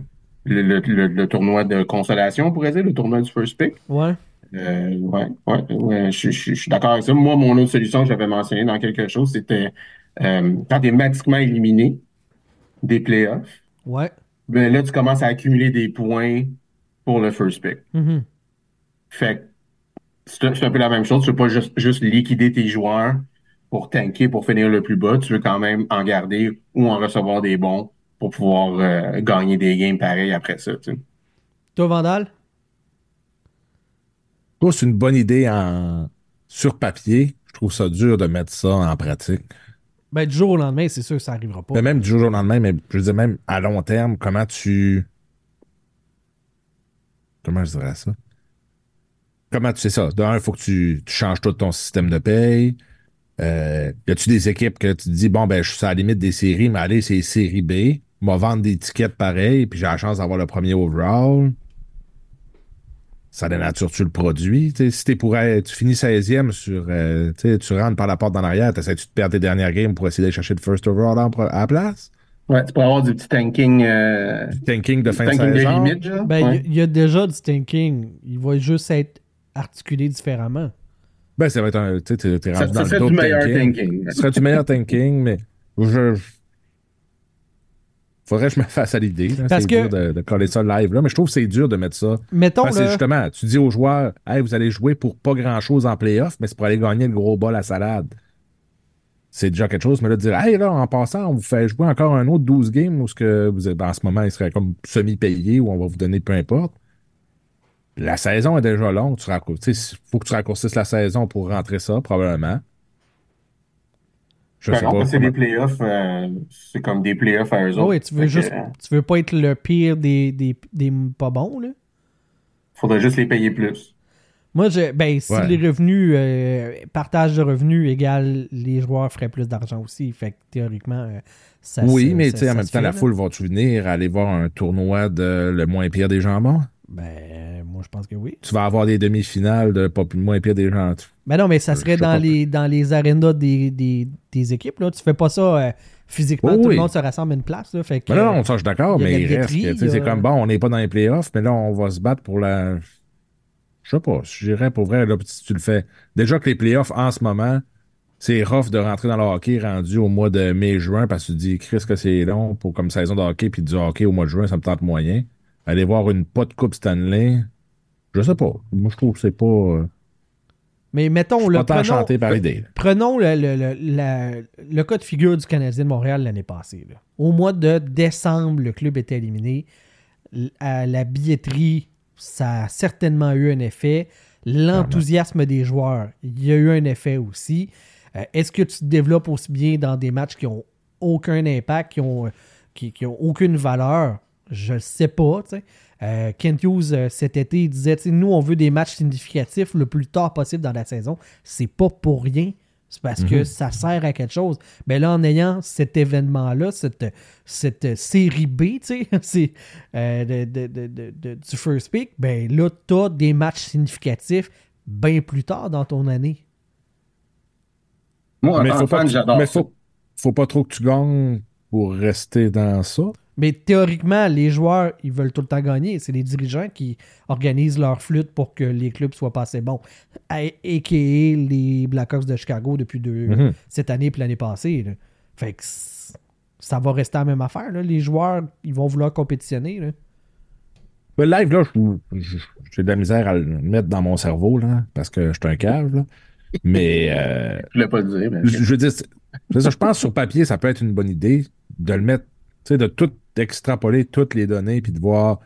le, le, le- le tournoi de consolation, on pourrait dire, le tournoi du first pick. Ouais. Euh, ouais, ouais, ouais, je, je- je suis d'accord avec ça. Moi, mon autre solution que j'avais mentionné dans quelque chose, c'était euh, quand tu es mathématiquement éliminé des playoffs, Ouais. Ben là, tu commences à accumuler des points pour le first pick. Mhm. Fait que c'est un, peu la même chose. Tu veux pas juste, juste liquider tes joueurs pour tanker, pour finir le plus bas. Tu veux quand même en garder ou en recevoir des bons pour pouvoir euh, gagner des games pareils après ça. tu sais. Toi, Vandal? C'est une bonne idée en... sur papier. Je trouve ça dur de mettre ça en pratique. Ben, du jour au lendemain, c'est sûr que ça arrivera pas. Mais même du jour au lendemain, mais je veux dire, même à long terme, comment tu. Comment je dirais ça? Comment tu sais ça? D'un, il faut que tu, changes tout ton système de paye. Euh, y a-tu des équipes que tu te dis, bon, ben, je suis à la limite des séries, mais allez, c'est série B. M'a vendre des tickets pareils, puis j'ai la chance d'avoir le premier overall. Ça le produit? Tu sais, si t'es pour être- tu finis 16e sur. euh, tu tu rentres par la porte en arrière, t'essaies-tu de perdre tes dernières games pour essayer d'aller chercher le first overall à la place? Ouais, tu pourrais avoir du petit tanking, euh, Tanking de fin de tanking de saison. Ben, il Ouais. y a- il y, a déjà du thinking. Il va juste être articulé différemment. Ben, ça va être un. Tu sais, t'es- Ça, ça serait le du de meilleur tanking. tanking. Ce serait du meilleur tanking, mais je. Faudrait que je me fasse à l'idée. Parce C'est que- dur de, de coller ça live, là, mais je trouve que c'est dur de mettre ça. Mettons, Parce que là, justement, tu dis aux joueurs, hey, vous allez jouer pour pas grand chose en playoff, mais c'est pour aller gagner le gros bol à salade. C'est déjà quelque chose, mais là, de dire, hey, là, en passant, on vous fait jouer encore un autre 12 games où ce que vous êtes, en ce moment, il serait comme semi-payé ou on va vous donner peu importe. La saison est déjà longue. Tu raccour- sais, faut que tu raccourcisses la saison pour rentrer ça, probablement. Je Ben sais non, pas. parce que des playoffs, euh, c'est comme des playoffs à eux autres. ouais, tu veux Fait juste. euh, Tu veux pas être le pire des, des, des pas bons, là? faudrait juste les payer plus. Moi, je, ben, si Ouais. les revenus, euh, partage de revenus égale, les joueurs feraient plus d'argent aussi. Fait que théoriquement, euh, ça oui, se- mais ça- tu sais, en même temps, fait, la là. foule va-tu venir aller voir un tournoi de le moins pire des jambons? Ben, moi, je pense que oui. Tu vas avoir des demi-finales de pas plus moins pire des jambons. Ben non, mais ça Euh, serait dans les, dans les arénas des, des, des équipes. Là. Tu fais pas ça euh, physiquement. Tout le monde se rassemble à une place. Là, fait que, Mais non, non, ça, je suis d'accord, mais il reste c'est comme bon, on n'est pas dans les playoffs, mais là, on va se battre pour la. Je sais pas, je dirais pour vrai, là, si tu le fais. Déjà que les playoffs en ce moment, c'est rough de rentrer dans le hockey rendu au mois de mai-juin parce que tu te dis, Chris, que c'est long pour comme saison de hockey, puis du hockey au mois de juin, ça me tente moyen. Aller voir une pas de Coupe Stanley, je sais pas. Moi, je trouve que c'est pas. Mais mettons, le prenons, par le, le, le, la- le cas de figure du Canadien de Montréal l'année passée. là. Au mois de décembre, le club était éliminé. À la billetterie, ça a certainement eu un effet. L'enthousiasme des joueurs, il y a eu un effet aussi. Euh, Est-ce que tu te développes aussi bien dans des matchs qui ont aucun impact, qui ont, euh, qui, qui ont aucune valeur? Je ne sais pas. Euh, Kent Hughes, euh, cet été, il disait Nous, on veut des matchs significatifs le plus tard possible dans la saison. C'est pas pour rien. C'est parce que ça sert à quelque chose. Mais là, en ayant cet événement-là, cette, cette série B, tu sais, [LAUGHS] c'est, euh, de- de- de- de- de- du First Pick, ben là, tu as des matchs significatifs bien plus tard dans ton année. Moi, Mais en faut fan, pas, que tu- j'adore mais ça. faut, faut pas trop que tu gagnes pour rester dans ça. Mais théoriquement, les joueurs, ils veulent tout le temps gagner. C'est les dirigeants qui organisent leur flûte pour que les clubs soient pas assez bons. A- A.K.A. les Blackhawks de Chicago depuis deux, Mhm. cette année et l'année passée. là. Fait que ça va rester la même affaire. là. Les joueurs, ils vont vouloir compétitionner. là. Le live, là, j'ai de la misère à le mettre dans mon cerveau, là, parce que je suis un cave, là. Mais, [LAUGHS] euh, Je voulais pas le dire, mais. je, je veux dire, c'est- c'est ça, je pense sur papier, ça peut être une bonne idée de le mettre, tu sais, de tout extrapoler toutes les données puis de voir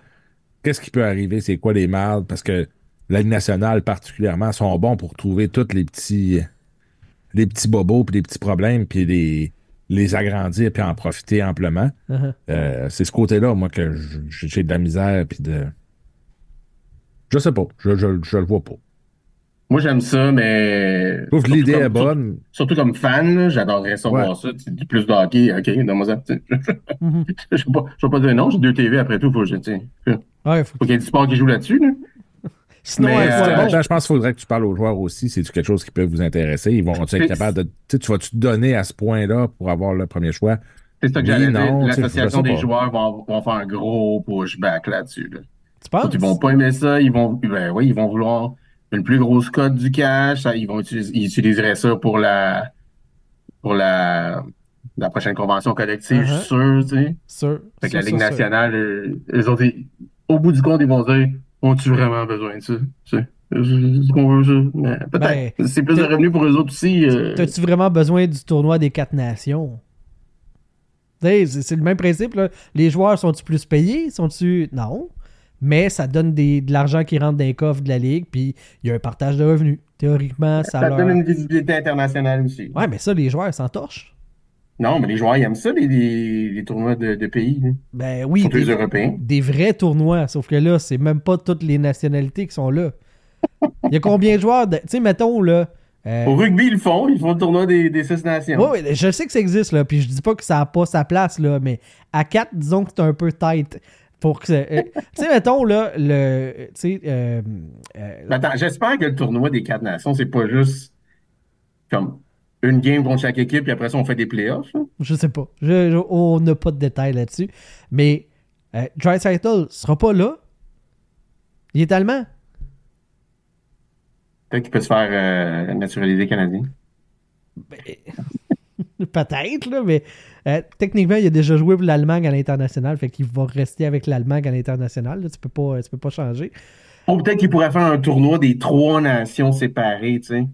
qu'est-ce qui peut arriver, c'est quoi les mardes, parce que la Ligue nationale, particulièrement, sont bons pour trouver tous les petits, les petits bobos puis les petits problèmes puis les, les agrandir puis en profiter amplement. Uh-huh. Euh, c'est ce côté-là, moi, que j'ai de la misère puis de. Je sais pas. Je, je, je le vois pas. Moi, j'aime ça, mais. Je trouve que surtout l'idée comme- est bonne. Surtout comme fan, j'adorerais ça Ouais. voir ça. tu Du plus de hockey, ok, donne-moi ça. Mhm. Je ne vais pas dire non, j'ai deux TV après tout, faut, que sais, faut Ouais, faut- qu'il y ait du sport qui joue là-dessus. Là. [LAUGHS] Sinon, Mais, euh, bon? Je pense qu'il faudrait que tu parles aux joueurs aussi. C'est-tu quelque chose qui peut vous intéresser? Ils vont être C'est- capables de. Tu vas-tu te donner à ce point-là pour avoir le premier choix? C'est ça que j'allais non, dire. L'association des pas. joueurs vont, vont faire un gros pushback là-dessus. Là. tu penses? Ils vont pas aimer ça, ils vont, ben oui, ils vont vouloir une plus grosse cote du cash, ça, ils vont utiliser, ils utiliseraient ça pour la, pour la, la prochaine convention collective, je suis sûr, tu sais. Sûr, Fait que sûr, la Ligue sûr, nationale, eux autres, ils- au bout du compte, ils vont dire, ont-tu vraiment besoin de ça? Tu sais, Peut-être. Ben, c'est plus de revenus pour eux autres aussi. euh, T'as-tu vraiment besoin du tournoi des quatre nations? C'est le même principe. Là. Les joueurs sont-ils plus payés? Sont-ils. Non. Mais ça donne des, de l'argent qui rentre dans les coffres de la Ligue, puis il y a un partage de revenus. Théoriquement, ça, ça leur. donne une visibilité internationale aussi. Ouais, mais ça, les joueurs s'entorchent. Non, mais les joueurs, ils aiment ça, les, les, les tournois de, de pays. là. Ben oui, Surtout des, les Européens. des vrais tournois. Sauf que là, c'est même pas toutes les nationalités qui sont là. Il y a combien de joueurs? de- Tu sais, mettons, là. euh, Au rugby, ils le font. Ils font le tournoi des, des six nations. Ouais, je sais que ça existe, là, puis je dis pas que ça n'a pas sa place, là, mais à 4, disons que c'est un peu tight. Pour que. euh, tu sais, mettons, là, le. Tu sais. euh, euh, Attends, j'espère que le tournoi des quatre nations, c'est pas juste comme une game contre chaque équipe, puis après ça, on fait des playoffs. là. je sais pas. Je- je- on n'a pas de détails là-dessus. Mais euh, Dreisaitl sera pas là. Il est allemand. Peut-être qu'il peut se faire naturaliser canadien. [LAUGHS] Peut-être, là, mais euh, techniquement, il a déjà joué pour l'Allemagne à l'international, fait qu'il va rester avec l'Allemagne à l'international. Tu peux pas, tu peux pas changer. Ou peut-être qu'il pourrait faire un tournoi des trois nations séparées, tu sais.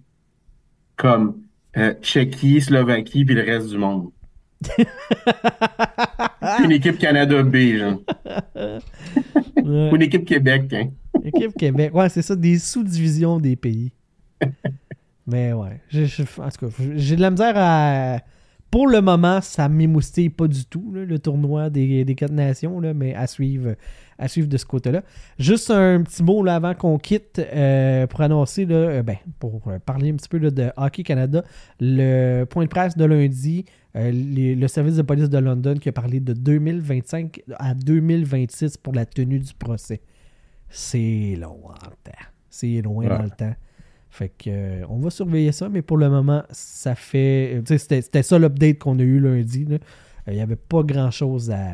Comme euh, Tchéquie, Slovaquie, puis le reste du monde. [LAUGHS] une équipe Canada B, genre. Ouais. Ou une équipe Québec, hein. Équipe Québec. Ouais, c'est ça, des sous-divisions des pays. [LAUGHS] Mais ouais. en tout cas, j'ai de la misère à Pour le moment, ça m'émoustille pas du tout, là, le tournoi des, des quatre nations, là, mais à suivre, à suivre de ce côté-là. Juste un petit mot là, avant qu'on quitte euh, pour annoncer, là, euh, ben, pour euh, parler un petit peu là, de Hockey Canada, le point de presse de lundi, euh, les- le service de police de London qui a parlé de 2025 à 2026 pour la tenue du procès. C'est long en temps. C'est loin Ouais. dans le temps. Fait que euh, on va surveiller ça, mais pour le moment, ça fait. sais, C'était ça l'update qu'on a eu lundi. Euh, Il n'y avait pas grand chose à,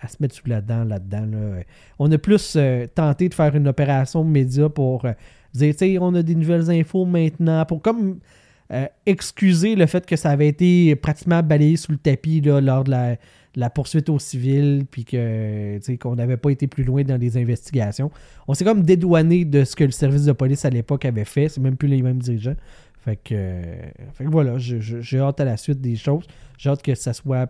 à se mettre sous la dent là-dedans. là. Euh, On a plus euh, tenté de faire une opération média pour euh, dire, on a des nouvelles infos maintenant, pour comme euh, excuser le fait que ça avait été pratiquement balayé sous le tapis lors de la, la poursuite au civil, puis que qu'on n'avait pas été plus loin dans les investigations. On s'est comme dédouané de ce que le service de police à l'époque avait fait. C'est même plus les mêmes dirigeants. Fait que, euh, fait que voilà, j'ai hâte à la suite des choses. J'ai hâte que ça soit.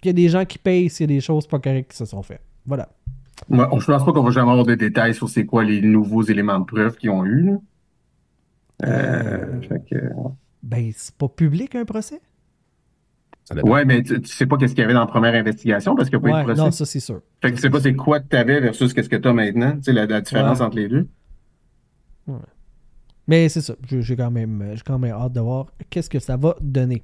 Qu'il y ait des gens qui payent s'il y a des choses pas correctes qui se sont faites. Voilà. Moi, je pense pas qu'on va jamais avoir de détails sur c'est quoi les nouveaux éléments de preuve qu'ils ont eu. Euh, fait que- Ben, c'est pas public un procès? Ouais, mais tu, tu sais pas qu'est-ce qu'il y avait dans la première investigation parce qu'il n'y a pas eu de procès. non, ça c'est sûr. Fait que tu sais pas c'est quoi que tu avais versus qu'est-ce que tu as maintenant. Tu sais, la, la différence Ouais. entre les deux. Mais c'est ça. J'ai quand, même- j'ai quand même hâte de voir qu'est-ce que ça va donner.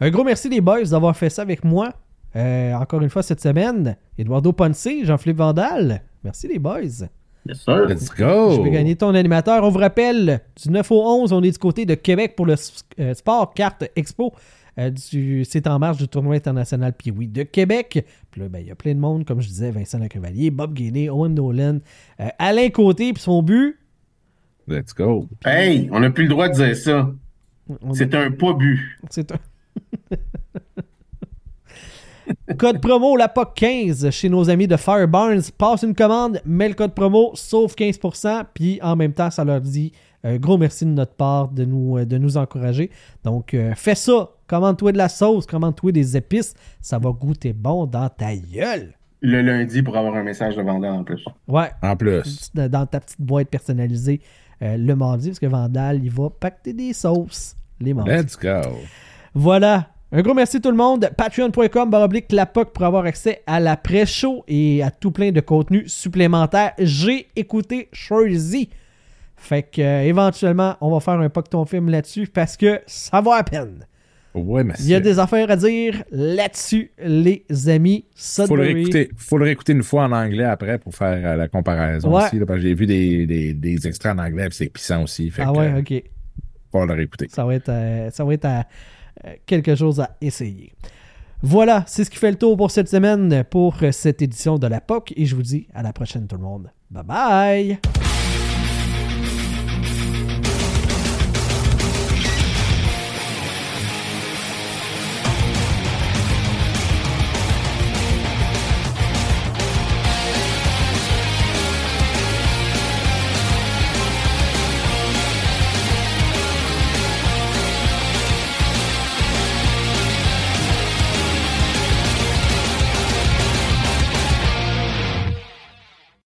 Un gros merci les boys d'avoir fait ça avec moi. Euh, encore une fois cette semaine. Eduardo Ponce, Jean-Philippe Vandal. Merci les boys. Yes, sir. Let's go! Je vais gagner ton animateur. On vous rappelle, du 9 au 11, on est du côté de Québec pour le euh, Sport Carte Expo. Euh, du- c'est en marche du tournoi international puis oui de Québec. Puis là, ben, il y a plein de monde, comme je disais, Vincent Lecavalier, Bob Guinée, Owen Nolan, euh, Alain Côté, puis son but? Let's go! Hey, on n'a plus le droit de dire ça. C'est un pas but. C'est un. [LAUGHS] code promo la POC 15 chez nos amis de Fire Barnes. Passe une commande, mets le code promo, sauf 15%, puis en même temps, ça leur dit un gros merci de notre part de nous, euh, de nous encourager. Donc, euh, fais ça. Commande-toi de la sauce, commande-toi des épices. Ça va goûter bon dans ta gueule. Le lundi pour avoir un message de vendeur en plus. Ouais, En plus. dans ta petite boîte personnalisée euh, le mardi, parce que Vandal, il va pacter des sauces les mardis. Let's go! Voilà. Un gros merci tout le monde. Patreon.com baroblique clapoc pour avoir accès à la pré-show et à tout plein de contenu supplémentaire. J'ai écouté Shorzy. Fait que euh, éventuellement, on va faire un POC ton film là-dessus parce que ça vaut à peine. Ouais, mais Il y a des affaires à dire là-dessus, les amis. Faut le, Sudbury. réécouter, faut le réécouter une fois en anglais après pour faire euh, la comparaison Ouais. aussi. là, parce que j'ai vu des, des, des extraits en anglais, c'est puissant aussi. Fait Ah que, ouais, euh, ok. faut le réécouter. Ça va être, euh, ça va être à, euh, quelque chose à essayer. Voilà, c'est ce qui fait le tour pour cette semaine, pour cette édition de la POC. Et je vous dis à la prochaine tout le monde. Bye bye!